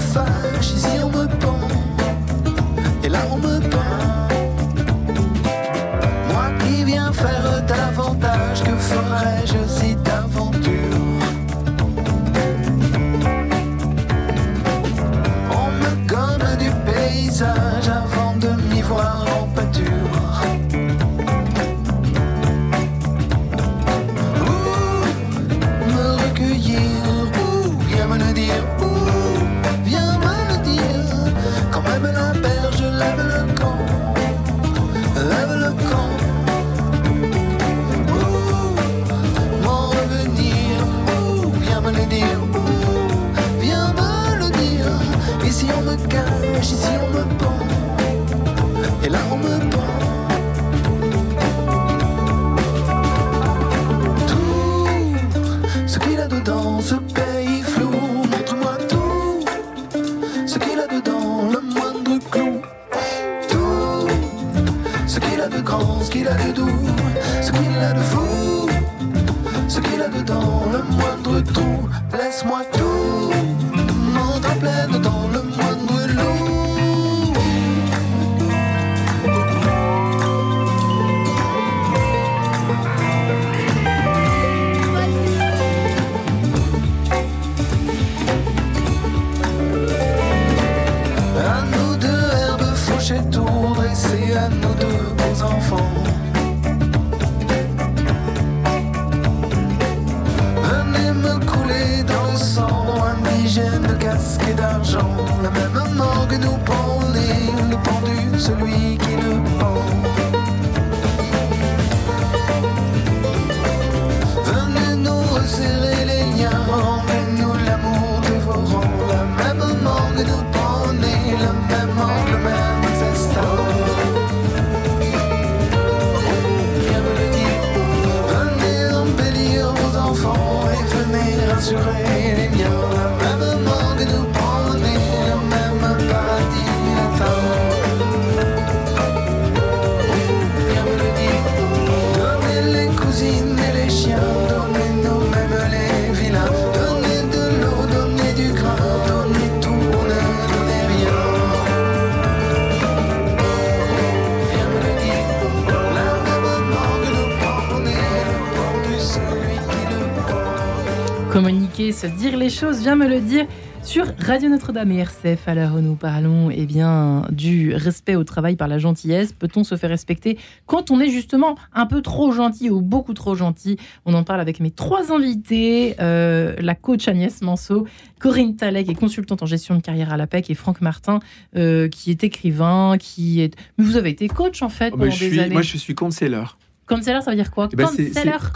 fâche, ici on me pend, et là on me pend. rassurer. Se dire les choses, viens me le dire sur Radio Notre-Dame et RCF. À l'heure où nous parlons eh bien, du respect au travail par la gentillesse, peut-on se faire respecter quand on est justement un peu trop gentil ou beaucoup trop gentil? On en parle avec mes trois invités, euh, la coach Agnès Manceau, Corinne Talek, qui est consultante en gestion de carrière à l'APEC, et Franck Martin, euh, qui est écrivain, qui est... Mais vous avez été coach en fait oh, pendant des années. Moi je suis conseiller. Counselor, ça veut dire quoi? Eh ben Counselor?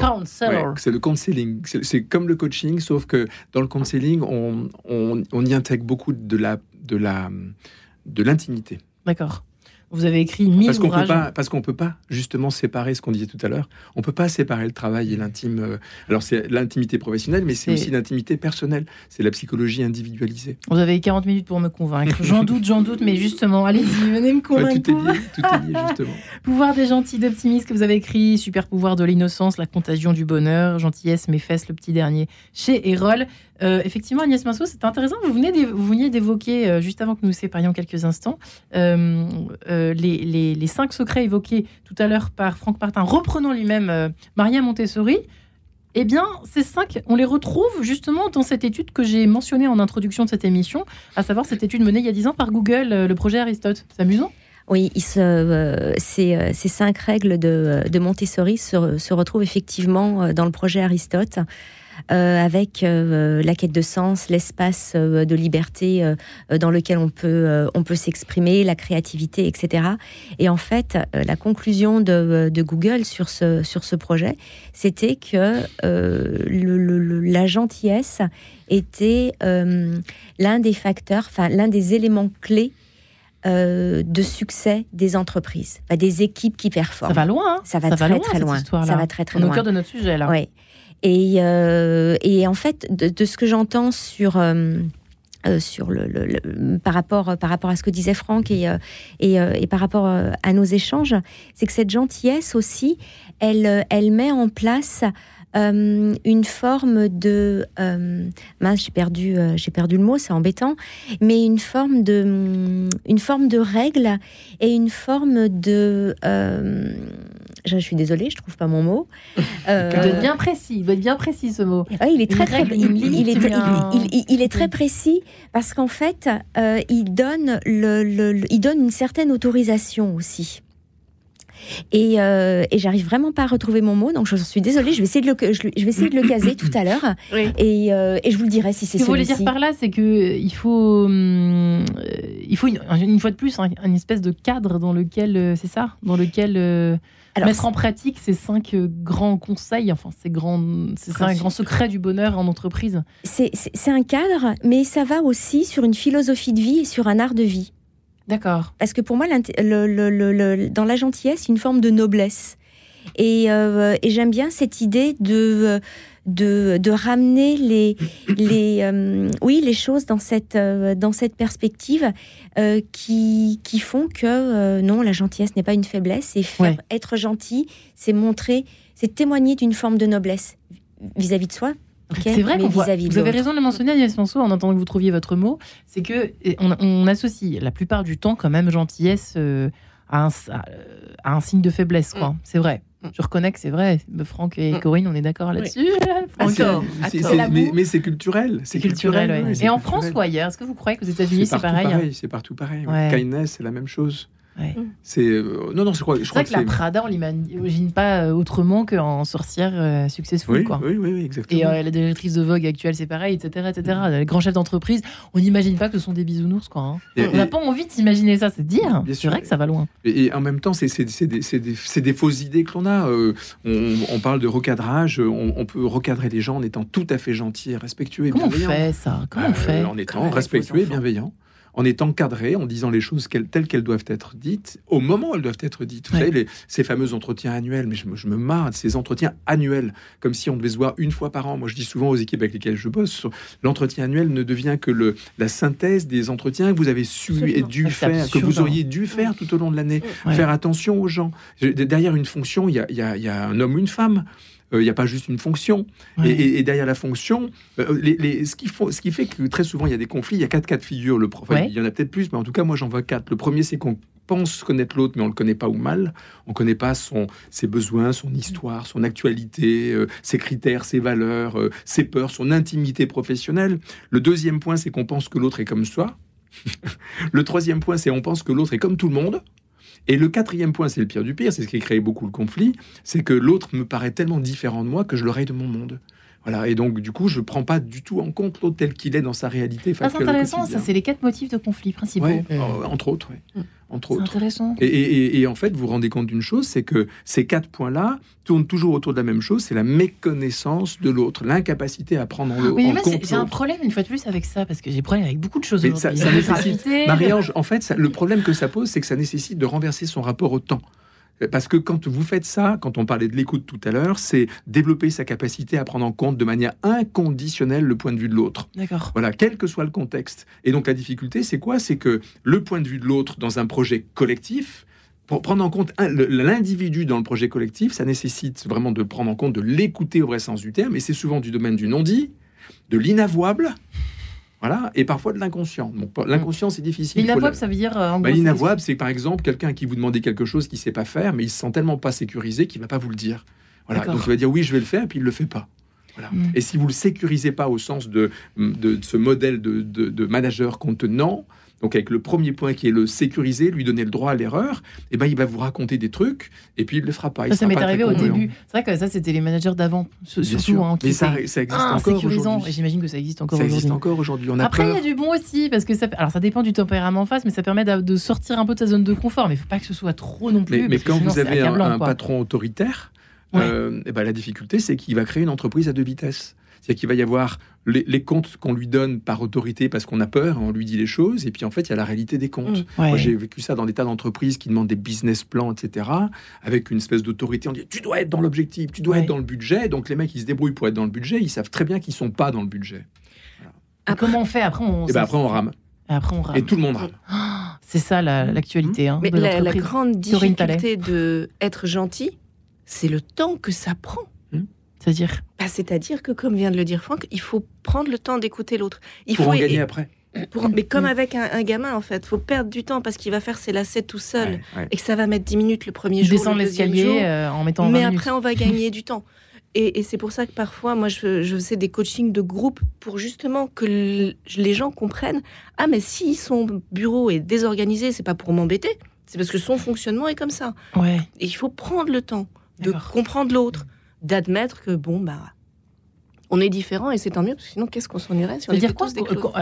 Counselor. C'est le counseling. C'est comme le coaching, sauf que dans le counseling, on, on, on y intègre beaucoup de la de la de l'intimité. D'accord. Vous avez écrit mille parce qu'on Peut pas, parce qu'on peut pas justement séparer ce qu'on disait tout à l'heure. On peut pas séparer le travail et l'intime. Euh, alors c'est l'intimité professionnelle, mais c'est aussi l'intimité personnelle. C'est la psychologie individualisée. Vous avez 40 minutes pour me convaincre. J'en doute, j'en doute, mais justement, allez-y, venez me convaincre. tout, est lié, tout est lié, justement. pouvoir des gentils, d'optimisme que vous avez écrit, super pouvoir de l'innocence, la contagion du bonheur, gentillesse, mes fesses, le petit dernier, chez Erol. Euh, effectivement, Agnès Minceau, c'est intéressant. Vous, venez veniez d'évoquer, euh, juste avant que nous séparions quelques instants, euh, les, cinq secrets évoqués tout à l'heure par Franck Martin, reprenant lui-même Maria Montessori. Eh bien, ces cinq, on les retrouve justement dans cette étude que j'ai mentionnée en introduction de cette émission, à savoir cette étude menée il y a dix ans par Google, le projet Aristote. C'est amusant oui, ces, cinq règles de, Montessori se, retrouvent effectivement dans le projet Aristote. Euh, avec euh, la quête de sens, l'espace euh, de liberté dans lequel on peut, on peut s'exprimer, la créativité, etc. Et en fait, la conclusion de, Google sur ce, sur ce projet, c'était que la gentillesse était l'un des facteurs, enfin l'un des éléments clés de succès des entreprises, des équipes qui performent. Ça va loin. Hein. ça va très très loin. Ça va très très loin. Au cœur de notre sujet là. Oui. Et, euh, et en fait, de, ce que j'entends sur euh, euh, sur le, par rapport par rapport à ce que disait Franck et et, par rapport à nos échanges, c'est que cette gentillesse aussi, elle elle met en place une forme de mince j'ai perdu j'ai perdu le mot c'est embêtant mais une forme de une forme de règle et une forme de je, suis désolée, je trouve pas mon mot. Euh, il doit être bien précis. Il doit être bien précis ce mot. il est très, très il, est, très précis parce qu'en fait, euh, il donne le, il donne une certaine autorisation aussi. Et, euh, et j'arrive vraiment pas à retrouver mon mot, donc je suis désolée. Je vais essayer de le, je, vais essayer de le caser tout à l'heure, et, euh, et, je vous le dirai si c'est. Ce que vous voulez dire par là, c'est que il faut, hum, il faut une, fois de plus un, une espèce de cadre dans lequel, c'est ça, dans lequel mettre en pratique ces cinq euh, grands conseils, enfin ces grands, c'est un grand secret du bonheur en entreprise. C'est un cadre, mais ça va aussi sur une philosophie de vie et sur un art de vie. D'accord. Parce que pour moi, le, dans la gentillesse, une forme de noblesse. Et, euh, et j'aime bien cette idée de de, de ramener les, les, euh, oui, les choses dans cette, euh, dans cette perspective qui, qui font que non, la gentillesse n'est pas une faiblesse. Et faire, être gentil, c'est montrer, c'est témoigner d'une forme de noblesse vis-à-vis de soi, c'est vrai qu'on voit. Vous avez raison de le mentionner, Agnès Mansour, en attendant que vous trouviez votre mot. C'est que on, associe la plupart du temps quand même gentillesse à, un, à, un, signe de faiblesse. quoi. Mm. C'est vrai. Mm. Je reconnais que c'est vrai. Franck et mm. Corinne, on est d'accord là-dessus. Ah, mais, c'est culturel. C'est culturel, Et en France ou ailleurs Est-ce que vous croyez qu'aux États-Unis c'est pareil, C'est partout pareil. Kindness, c'est la même chose. C'est euh, non non je crois, je crois que, la Prada on l'imagine pas euh, autrement qu'en sorcière euh, successful oui, quoi. Oui, oui, exactement. Et la directrice de Vogue actuelle c'est pareil etc etc. Les grands chefs d'entreprise on n'imagine pas que ce sont des bisounours quoi. Hein. on n'a pas envie d'imaginer ça c'est dire. C'est vrai que ça va loin. Et, en même temps c'est des, des, fausses idées que l'on a. On, parle de recadrage. On, peut recadrer les gens en étant tout à fait gentil et respectueux et Comment bienveillant. on fait ça? Comment on fait? En étant respectueux et bienveillant en étant cadré, en disant les choses telles qu'elles doivent être dites, au moment où elles doivent être dites. Vous savez, ces fameux entretiens annuels, mais je, me marre de ces entretiens annuels, comme si on devait se voir une fois par an. Moi, je dis souvent aux équipes avec lesquelles je bosse, l'entretien annuel ne devient que le, la synthèse des entretiens que vous avez su et dû faire, que vous auriez dû faire tout au long de l'année. Faire attention aux gens. Derrière une fonction, il y y a un homme ou une femme. Il euh, n'y a pas juste une fonction. Et, derrière la fonction, euh, les, ce, qui ce, qui fait que très souvent il y a des conflits, il y a quatre cas de figure. Le, Il y en a peut-être plus, mais en tout cas, moi j'en vois quatre. Le premier, c'est qu'on pense connaître l'autre, mais on ne le connaît pas ou mal. On ne connaît pas son, ses besoins, son histoire, son actualité, euh, ses critères, ses valeurs, ses peurs, son intimité professionnelle. Le deuxième point, c'est qu'on pense que l'autre est comme soi. le troisième point, c'est on pense que l'autre est comme tout le monde. Et le quatrième point, c'est le pire du pire, c'est ce qui crée beaucoup le conflit, c'est que l'autre me paraît tellement différent de moi que je le de mon monde. Voilà, et donc du coup, je ne prends pas du tout en compte l'autre tel qu'il est dans sa réalité. C'est intéressant, ça, c'est les quatre motifs de conflit principaux. Euh, entre autres, oui. Mm. Entre autres. intéressant. Et, et, en fait, vous vous rendez compte d'une chose, c'est que ces quatre points-là tournent toujours autour de la même chose, c'est la méconnaissance de l'autre, l'incapacité à prendre en, oui, en compte. J'ai un problème une fois de plus avec ça, parce que j'ai problème avec beaucoup de choses. Ça, ça nécessite, Marie-Ange, en fait, le problème que ça pose, c'est que ça nécessite de renverser son rapport au temps. Parce que quand vous faites ça, quand on parlait de l'écoute tout à l'heure, c'est développer sa capacité à prendre en compte de manière inconditionnelle le point de vue de l'autre. D'accord. Voilà, quel que soit le contexte. Et donc la difficulté, c'est quoi? C'est que le point de vue de l'autre dans un projet collectif, pour prendre en compte l'individu dans le projet collectif, ça nécessite vraiment de prendre en compte, de l'écouter au vrai sens du terme, et c'est souvent du domaine du non-dit, de l'inavouable. Voilà, et parfois de l'inconscient. L'inconscient, c'est difficile. L'inavouable, ça veut dire. Euh, bah, l'inavouable, c'est par exemple quelqu'un qui vous demandait quelque chose qu'il ne sait pas faire, mais il se sent tellement pas sécurisé qu'il ne va pas vous le dire. Voilà, donc il va dire oui, je vais le faire, et puis il ne le fait pas. Mm. Et si vous ne le sécurisez pas au sens de, de, ce modèle de, de, de manager contenant, donc avec le premier point qui est le sécuriser, lui donner le droit à l'erreur, et eh ben il va vous raconter des trucs et puis il le fera pas. ça, m'est arrivé au début. C'est vrai que ça c'était les managers d'avant, surtout. Hein, Mais ça, ça, existe ah, encore aujourd'hui. J'imagine que ça existe encore aujourd'hui. Ça existe encore aujourd'hui. Après il y a du bon aussi parce que ça, alors ça dépend du tempérament en face, mais ça permet de sortir un peu de sa zone de confort. Mais il faut pas que ce soit trop non plus. Mais, quand vous avez un, patron autoritaire, euh, eh ben, la difficulté c'est qu'il va créer une entreprise à deux vitesses. C'est-à-dire qu'il va y avoir les, comptes qu'on lui donne par autorité parce qu'on a peur, on lui dit les choses, et puis en fait, il y a la réalité des comptes. Mmh. Moi, j'ai vécu ça dans des tas d'entreprises qui demandent des business plans, etc., avec une espèce d'autorité. On dit tu dois être dans l'objectif, tu dois être dans le budget. Donc les mecs, ils se débrouillent pour être dans le budget, ils savent très bien qu'ils sont pas dans le budget. comment on fait Après, on, et eh ben après, on rame. Et après, on rame. Et tout le monde rame. c'est ça l'actualité. Hein, Mais la, grande difficulté de être gentil, c'est le temps que ça prend. C'est-à-dire bah, C'est-à-dire que, comme vient de le dire Franck, il faut prendre le temps d'écouter l'autre. Il pour faut en gagner après. mais comme avec un, gamin, en fait, faut perdre du temps parce qu'il va faire ses lacets tout seul et que ça va mettre 10 minutes le premier jour. Descendre l'escalier euh, en mettant Mais après, on va gagner du temps. Et, c'est pour ça que parfois, moi, je, je fais des coachings de groupe pour justement que les gens comprennent Ah, mais si son bureau est désorganisé, c'est pas pour m'embêter, c'est parce que son fonctionnement est comme ça. Ouais. Et il faut prendre le temps de comprendre l'autre d'admettre que bon bah on est différent et c'est tant mieux parce que sinon qu'est-ce qu'on s'ennuierait si on dire quoi,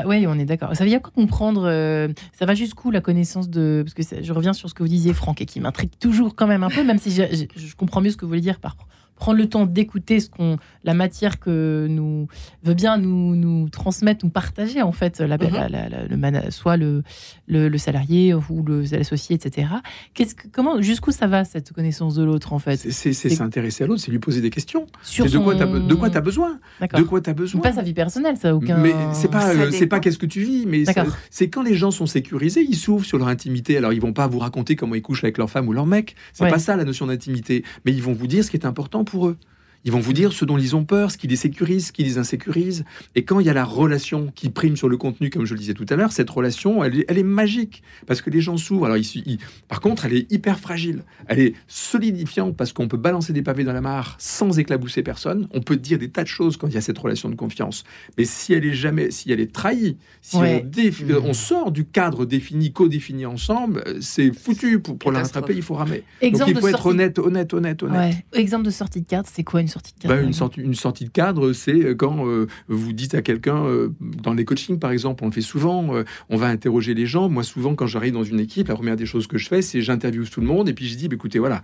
Oui, on est d'accord. Ça veut dire quoi comprendre euh, Ça va jusqu'où la connaissance de parce que je reviens sur ce que vous disiez Franck et qui m'intrigue toujours quand même un peu, même si je, comprends mieux ce que vous voulez dire par prendre le temps d'écouter ce qu'on, la matière que nous veut bien nous, nous transmettre, nous partager en fait, la, mhm. le, soit le, le, salarié ou le l'associé, etc. Qu'est-ce que, comment, jusqu'où ça va cette connaissance de l'autre en fait? C'est s'intéresser à l'autre, c'est lui poser des questions. Sur de quoi tu as besoin? De quoi tu as besoin? Pas sa vie personnelle, ça aucun. Mais c'est pas, c'est pas qu'est-ce que tu vis, mais c'est quand les gens sont sécurisés, ils s'ouvrent sur leur intimité. Alors ils vont pas vous raconter comment ils couchent avec leur femme ou leur mec. C'est pas ça la notion d'intimité, mais ils vont vous dire ce qui est important pour eux. Ils vont vous dire ce dont ils ont peur, ce qui les sécurise, ce qui les insécurise. Et quand il y a la relation qui prime sur le contenu, comme je le disais tout à l'heure, cette relation, elle est, elle est magique parce que les gens s'ouvrent. Alors, il, par contre, elle est hyper fragile. Elle est solidifiante parce qu'on peut balancer des pavés dans la mare sans éclabousser personne. On peut dire des tas de choses quand il y a cette relation de confiance. Mais si elle est jamais, si elle est trahie, si on, mmh. on, sort du cadre défini, co-défini ensemble, c'est foutu. Pour, pour la rattraper, il faut ramer. Donc, il faut être honnête, honnête, honnête, honnête. Exemple de sortie de cadre, c'est quoi une sortie de cadre bah, une, sortie, une, sortie, de cadre, c'est quand euh, vous dites à quelqu'un, euh, dans les coachings par exemple, on le fait souvent, euh, on va interroger les gens. Moi, souvent, quand j'arrive dans une équipe, la première des choses que je fais, c'est j'interviewe tout le monde et puis je dis, bah, écoutez, voilà,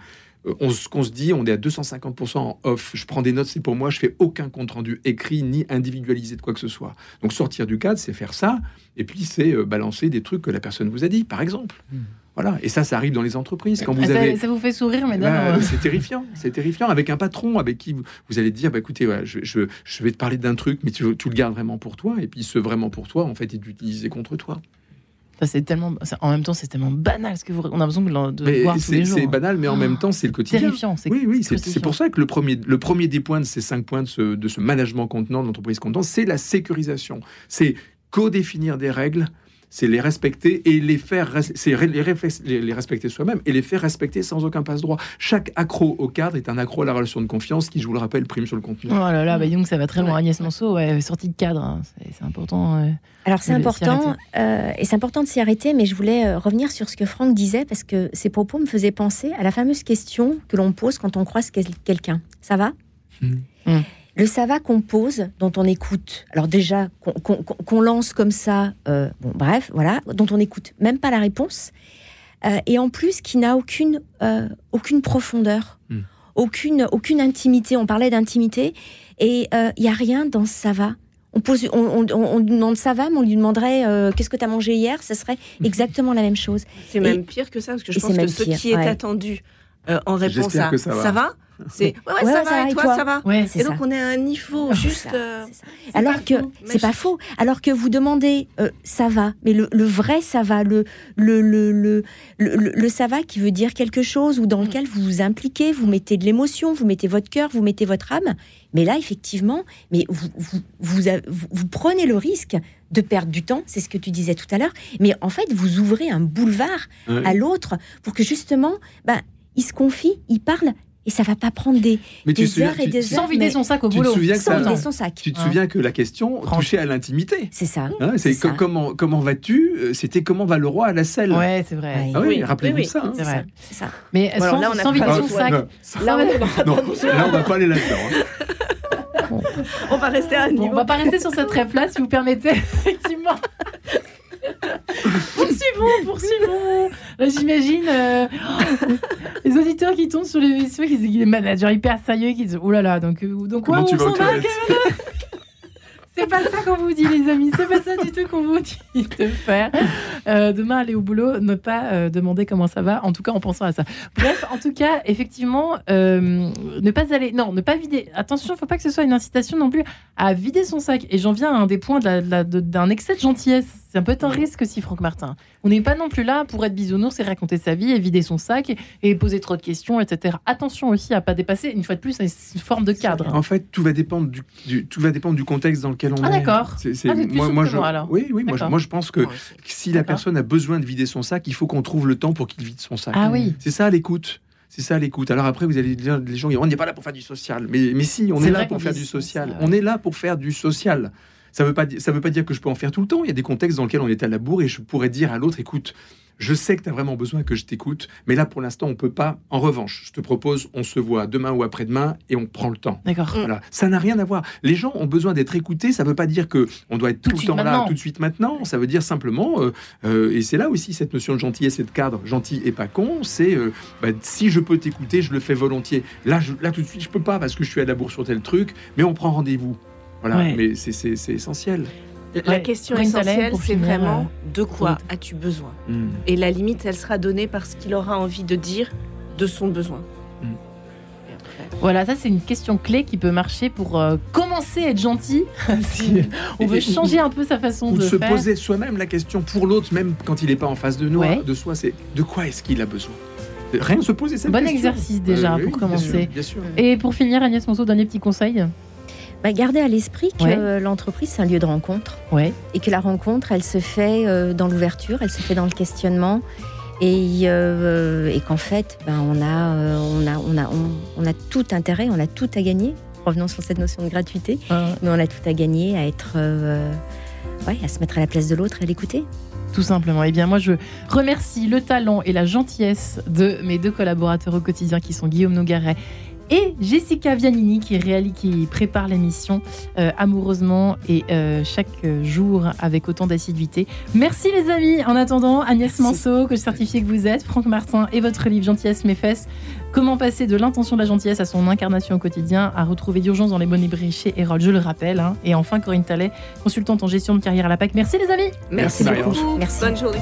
on, ce qu'on se dit, on est à 250% en off. Je prends des notes, c'est pour moi. Je fais aucun compte rendu écrit ni individualisé de quoi que ce soit. Donc sortir du cadre, c'est faire ça. Et puis c'est balancer des trucs que la personne vous a dit, par exemple. Hmm. Voilà. Et ça, ça arrive dans les entreprises. Quand vous ça, avez... ça vous fait sourire, mesdames bah, C'est terrifiant. C'est terrifiant. Avec un patron avec qui vous, allez dire, bah, écoutez, je, je, vais te parler d'un truc, mais tu, le gardes vraiment pour toi. Et puis ce vraiment pour toi, en fait, est utilisé contre toi. C'est tellement, en même temps, c'est tellement banal ce que vous, on a besoin de, voir tous les jours. C'est banal, mais en même temps, c'est le quotidien. Terrifiant. Oui, oui, c'est pour ça que le premier, le premier des points de ces cinq points de ce, de ce management contenant de l'entreprise contenant, c'est la sécurisation. C'est co-définir des règles c'est les respecter et les faire, c'est les, les, respecter soi-même et les faire respecter sans aucun passe-droit. Chaque accro au cadre est un accro à la relation de confiance qui, je vous le rappelle, prime sur le contenu. Oh là là, bah donc ça va très loin. Agnès Monceau, ouais, sortie de cadre, hein. c'est important. Alors c'est important, euh, et c'est important de s'y arrêter, mais je voulais euh, revenir sur ce que Franck disait parce que ses propos me faisaient penser à la fameuse question que l'on pose quand on croise quelqu'un. Ça va? Mmh. Mmh. Le ça va qu'on pose, dont on écoute, alors déjà qu'on lance comme ça, euh, bon bref, voilà, dont on écoute même pas la réponse, euh, et en plus qui n'a aucune, euh, aucune profondeur, hmm. aucune, aucune intimité. On parlait d'intimité, et il y a rien dans ça va. On, pose, on, on, demande ça va, mais on lui demanderait qu'est-ce que tu as mangé hier, ce serait exactement la même chose. C'est même pire que ça, parce que je pense que ce qui est attendu euh, en réponse à ça va, c'est ouais, ça, va, et toi, ça va. et donc on est à un niveau juste. Euh, Alors que c'est pas faux. Alors que vous demandez euh, ça va, mais le, vrai ça va, le le, le le, le, ça va qui veut dire quelque chose ou dans lequel vous vous impliquez, vous mettez de l'émotion, vous mettez votre cœur, vous mettez votre âme. Mais là, effectivement, mais vous, vous, vous, vous prenez le risque de perdre du temps, c'est ce que tu disais tout à l'heure, mais en fait, vous ouvrez un boulevard à l'autre pour que justement, ben, il se confie, il parle, et ça va pas prendre des, heures et des heures. Sans vider son sac au boulot. Tu te souviens, que, son sac. Tu te souviens que la question touchait à l'intimité. C'est ça. Hein, c'est comment comment vas-tu euh, C'était comment va le roi à la selle? Ouais, c'est vrai. Ah oui, rappelez-vous ça. Hein. C'est vrai. ça. Mais sans, là, sans vider son sac. Là, on va pas aller là-dedans. Hein. On va rester à niveau. on va pas rester sur cette rêve-là, si vous permettez, effectivement poursuivons, poursuivons. J'imagine euh, les auditeurs qui tombent sur les vaisseaux, qui disent les managers hyper sérieux, qui disent oh là là, donc, euh, donc on s'en va, c'est pas ça qu'on vous dit, les amis. C'est pas ça du tout qu'on vous dit de faire. Euh, demain, aller au boulot, ne pas euh, demander comment ça va, en tout cas en pensant à ça. Bref, en tout cas, effectivement, euh, ne pas aller. Non, ne pas vider. Attention, il faut pas que ce soit une incitation non plus à vider son sac. Et j'en viens à un des points d'un excès de gentillesse. C'est un peu un risque aussi, Franck Martin. On n'est pas non plus là pour être bisounours et raconter sa vie et vider son sac et, poser trop de questions, etc. Attention aussi à pas dépasser, une fois de plus, une forme de cadre. En fait, tout va dépendre du, tout va dépendre du contexte dans lequel on ah, est. Ah d'accord. moi, moi, je, Oui, oui, moi je, moi je, pense que si la personne a besoin de vider son sac, il faut qu'on trouve le temps pour qu'il vide son sac. Ah oui. C'est ça l'écoute. C'est ça l'écoute. Alors après, vous allez dire, les gens, on n'est pas là pour faire du social. Mais, mais si, on est, là pour faire du social. On est là pour faire du social. Ça ne veut, pas, ça veut pas dire que je peux en faire tout le temps. Il y a des contextes dans lesquels on est à la bourre et je pourrais dire à l'autre, écoute, je sais que tu as vraiment besoin que je t'écoute, mais là, pour l'instant, on peut pas. En revanche, je te propose, on se voit demain ou après-demain et on prend le temps. D'accord. Voilà. Ça n'a rien à voir. Les gens ont besoin d'être écoutés. Ça ne veut pas dire que on doit être tout, le temps là, tout de suite maintenant. Ça veut dire simplement, euh, euh, et c'est là aussi cette notion de gentillesse et de cadre, gentil et pas con, c'est euh, bah, si je peux t'écouter, je le fais volontiers. Là, je, là, tout de suite, je peux pas parce que je suis à la bourre sur tel truc, mais on prend rendez-vous. Voilà, mais c'est essentiel. La question essentielle, c'est vraiment euh, de quoi as-tu besoin hmm. Et la limite, elle sera donnée parce qu'il aura envie de dire de son besoin. Hmm. Voilà, ça c'est une question clé qui peut marcher pour euh, commencer à être gentil. si on veut changer un peu sa façon de se faire. poser soi-même la question pour l'autre, même quand il n'est pas en face de nous, de soi, c'est de quoi est-ce qu'il a besoin? Rien se poser cette bon question. Bon exercice déjà pour commencer. Et pour finir, Agnès Monceau, dernier petit conseil bah, garder à l'esprit que l'entreprise, c'est un lieu de rencontre. Ouais. Et que la rencontre, elle se fait euh, dans l'ouverture, elle se fait dans le questionnement. Et, euh, et qu'en fait, ben, on, a, on, a, on, a, on, a tout intérêt, on a tout à gagner. Revenons sur cette notion de gratuité. Mais on a tout à gagner à être. Ouais, à se mettre à la place de l'autre et à l'écouter. Tout simplement. Eh bien, moi, je remercie le talent et la gentillesse de mes deux collaborateurs au quotidien qui sont Guillaume Nogaret et Jessica Vianini qui, réalise, qui prépare l'émission euh, amoureusement et euh, chaque jour avec autant d'assiduité. Merci les amis. En attendant, Agnès Manceau, que je certifie que vous êtes, Franck Martin et votre livre Gentillesse mes fesses. Comment passer de l'intention de la gentillesse à son incarnation au quotidien, à retrouver d'urgence dans les bonnes librairies chez Erol, je le rappelle. Hein. Et enfin, Corinne Tallet, consultante en gestion de carrière à la PAC. Merci les amis. Merci, beaucoup. Merci. Bonne journée.